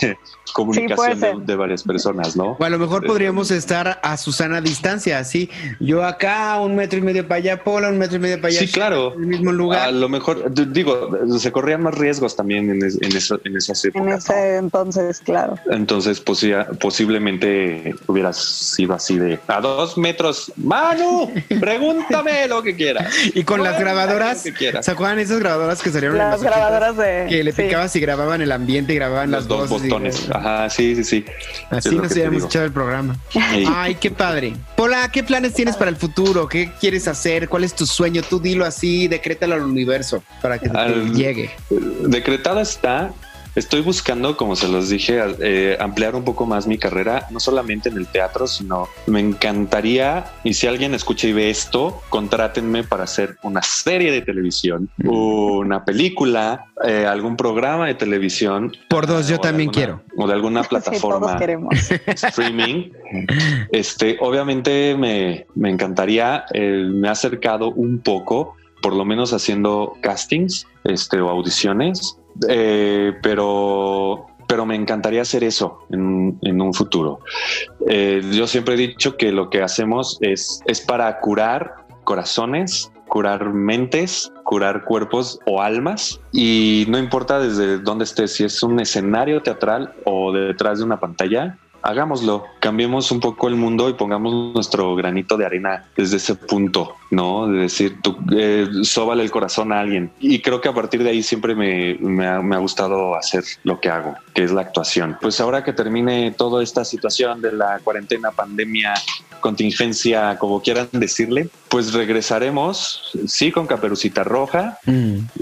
<laughs> comunicación de, varias personas, ¿no? O a lo mejor podríamos estar a Susana distancia, así. Yo acá, un metro y medio para allá, Pola, un metro y medio para allá. Sí, claro. En el mismo lugar. A lo mejor, digo, se corrían más riesgos también en, es- en, eso- en esas En épocas. ¿no? ese entonces, claro. Entonces, posi- posiblemente hubiera sido así de a dos metros. Manu, pregúntame lo que quieras. Y con las grabadoras. ¿se acuerdan esas grabadoras que salieron en Las los 80s? grabadoras de. Que le sí. picabas y grababan el ambiente y grababan Los las dos voces y- botones. Ajá, sí, sí, sí. Así nos digo. echado el programa. Sí. Ay, qué padre. Pola, ¿qué planes tienes para el futuro? ¿Qué quieres hacer? ¿Cuál es tu sueño? Tú dilo así, decrétalo al universo para que te Al- llegue. Decretada está. Estoy buscando, como se los dije, eh, ampliar un poco más mi carrera, no solamente en el teatro, sino me encantaría, y si alguien escucha y ve esto, contrátenme para hacer una serie de televisión, una película, eh, algún programa de televisión. Por dos, yo también alguna- quiero. O de alguna <laughs> Sí, todos plataforma queremos. streaming. Este, obviamente me, me encantaría, eh, me ha acercado un poco, por lo menos haciendo castings este, o audiciones, eh, pero, pero me encantaría hacer eso en, en un futuro. Eh, yo siempre he dicho que lo que hacemos es, es para curar corazones, curar mentes, curar cuerpos o almas y no importa desde dónde estés, si es un escenario teatral o detrás de una pantalla, hagámoslo, cambiemos un poco el mundo y pongamos nuestro granito de arena desde ese punto, ¿no? De decir, tú, eh, sóbale el corazón a alguien. Y creo que a partir de ahí siempre me, me ha, me ha gustado hacer lo que hago, que es la actuación. Pues ahora que termine toda esta situación de la cuarentena, pandemia, contingencia, como quieran decirle, pues regresaremos, sí, con Caperucita Roja,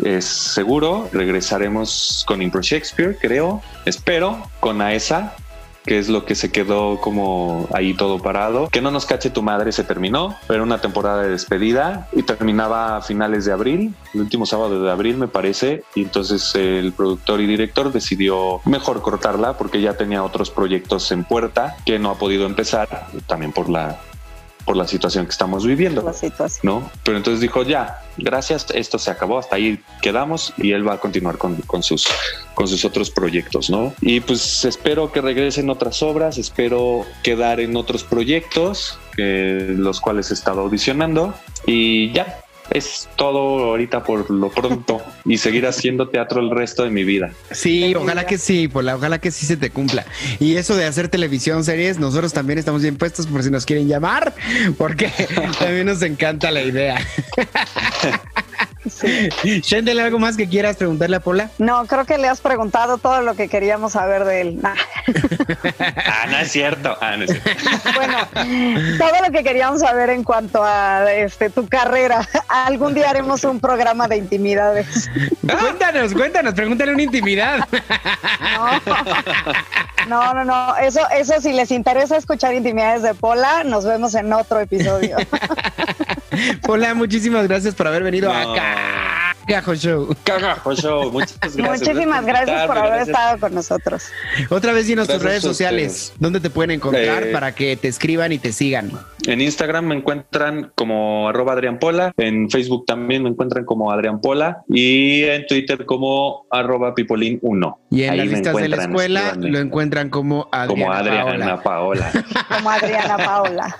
es seguro, regresaremos con Impro Shakespeare, creo, espero, con AESA, que es lo que se quedó como ahí todo parado. Que no nos cache tu madre se terminó, era una temporada de despedida y terminaba a finales de abril, el último sábado de abril me parece, y entonces el productor y director decidió mejor cortarla porque ya tenía otros proyectos en puerta que no ha podido empezar, también por la por la situación que estamos viviendo. La situación. ¿no? Pero entonces dijo, ya, gracias, esto se acabó, hasta ahí quedamos y él va a continuar con, con sus, con sus otros proyectos, ¿no? Y pues espero que regresen otras obras, espero quedar en otros proyectos, que, los cuales he estado audicionando y ya. Es todo ahorita por lo pronto y seguir haciendo teatro el resto de mi vida. Sí, ojalá que sí, Pola, ojalá que sí se te cumpla. Y eso de hacer televisión, series, nosotros también estamos bien puestos por si nos quieren llamar, porque <laughs> también nos encanta la idea. <laughs> Shendel, ¿algo más que quieras preguntarle a Pola? No, creo que le has preguntado todo lo que queríamos saber de él. Nah. <laughs> Ah, no es cierto. Ah, no es cierto. Bueno, todo lo que queríamos saber en cuanto a este tu carrera. Algún día haremos un programa de intimidades. Cuéntanos, cuéntanos, pregúntale una intimidad. No, no, no. Eso, eso si les interesa escuchar intimidades de Pola, nos vemos en otro episodio. <laughs> Pola, muchísimas gracias por haber venido No. a Cagajo Show. Cagajo show. <laughs> Muchas gracias. Muchísimas gracias por haber gracias. estado con nosotros. Otra vez dinos tus Gracias redes a sociales. ¿dónde te pueden encontrar Eh, para que te escriban y te sigan? En Instagram me encuentran como arroba Adrián Pola, en Facebook también me encuentran como Adrián Pola y en Twitter como arroba Pipolín1. Y en Ahí las listas de la escuela lo encuentran como Adriana, como Adriana Paola. Paola. <laughs> Como Adriana Paola.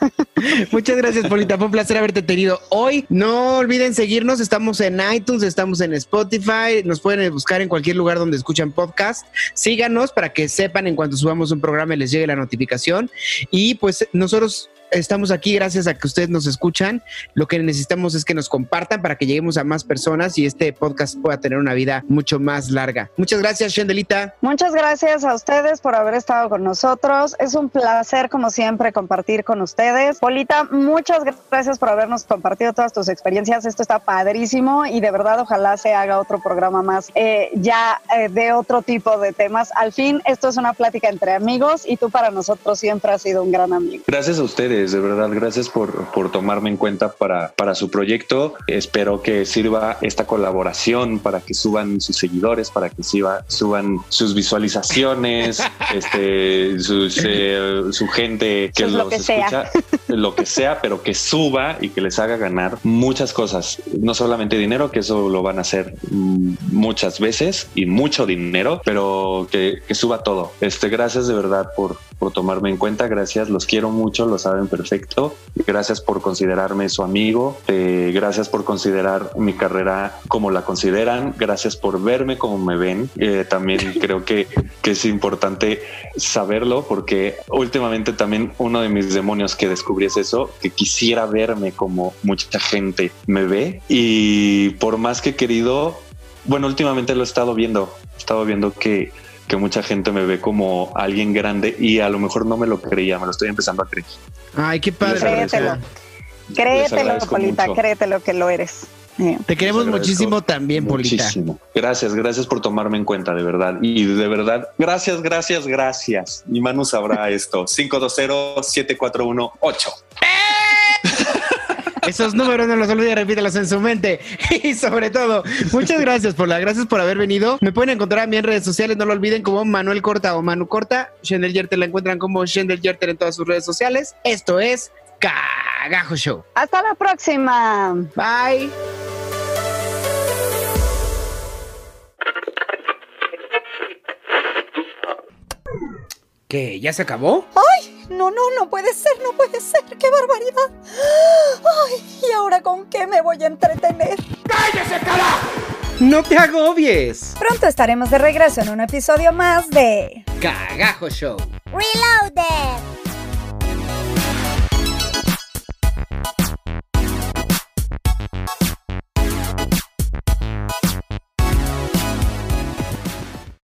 Muchas gracias, Polita. Fue un placer haberte tenido hoy. No olviden seguirnos. Estamos en iTunes, estamos en Spotify. Nos pueden buscar en cualquier lugar donde escuchan podcast. Síganos para que sepan en cuanto subamos un programa y les llegue la notificación. Y pues nosotros estamos aquí gracias a que ustedes nos escuchan. Lo que necesitamos es que nos compartan para que lleguemos a más personas y este podcast pueda tener una vida mucho más larga. Muchas gracias, Shendelita. Muchas gracias a ustedes por haber estado con nosotros. Es un placer, como siempre, compartir con ustedes. Polita, muchas gracias por habernos compartido todas tus experiencias. Esto está padrísimo y de verdad ojalá se haga otro programa más eh, ya eh, de otro tipo de temas. Al fin, esto es una plática entre amigos y tú para nosotros siempre has sido un gran amigo. Gracias a ustedes, de verdad, gracias por, por tomarme en cuenta para, para su proyecto. Espero que sirva esta colaboración para que suban sus seguidores, para que suba- suban sus visualizaciones, <laughs> este, sus, eh, su gente que Sus lo los que sea. escucha, lo que sea, pero que suba y que les haga ganar muchas cosas, no solamente dinero, que eso lo van a hacer mm, muchas veces y mucho dinero, pero que, que suba todo. Este, gracias de verdad por, por tomarme en cuenta, gracias, los quiero mucho, lo saben perfecto, gracias por considerarme su amigo, eh, gracias por considerar mi carrera como la consideran, gracias por verme como me ven, Eh, también <laughs> creo que, que es importante saberlo porque últimamente también uno de mis demonios que descubrí es eso, que quisiera verme como mucha gente me ve. Y por más que he querido, bueno, últimamente lo he estado viendo, he estado viendo que, que mucha gente me ve como alguien grande y a lo mejor no me lo creía, me lo estoy empezando a creer. Ay, qué padre. Créetelo. Créetelo, Polita, mucho. créetelo que lo eres. Eh, Te queremos muchísimo también, Polita. Muchísimo. Gracias, gracias por tomarme en cuenta, de verdad. Y de verdad, gracias, gracias, gracias. Y Manu sabrá esto. <laughs> 520-7418. Esos números no los olvide, repítelos en su mente. <laughs> Y sobre todo, muchas gracias por la, gracias por haber venido. Me pueden encontrar a mí en redes sociales, no lo olviden, como Manuel Corta o Manu Corta. Shendel Yerter la encuentran como Shendel Yerter en todas sus redes sociales. Esto es Cagajo Show. Hasta la próxima. Bye. ¿Qué? ¿Ya se acabó? No, no, no puede ser, no puede ser. ¡Qué barbaridad! Ay, ¿y ahora con qué me voy a entretener? No te agobies. Pronto estaremos de regreso en un episodio más de... Cagajo Show. Reloaded.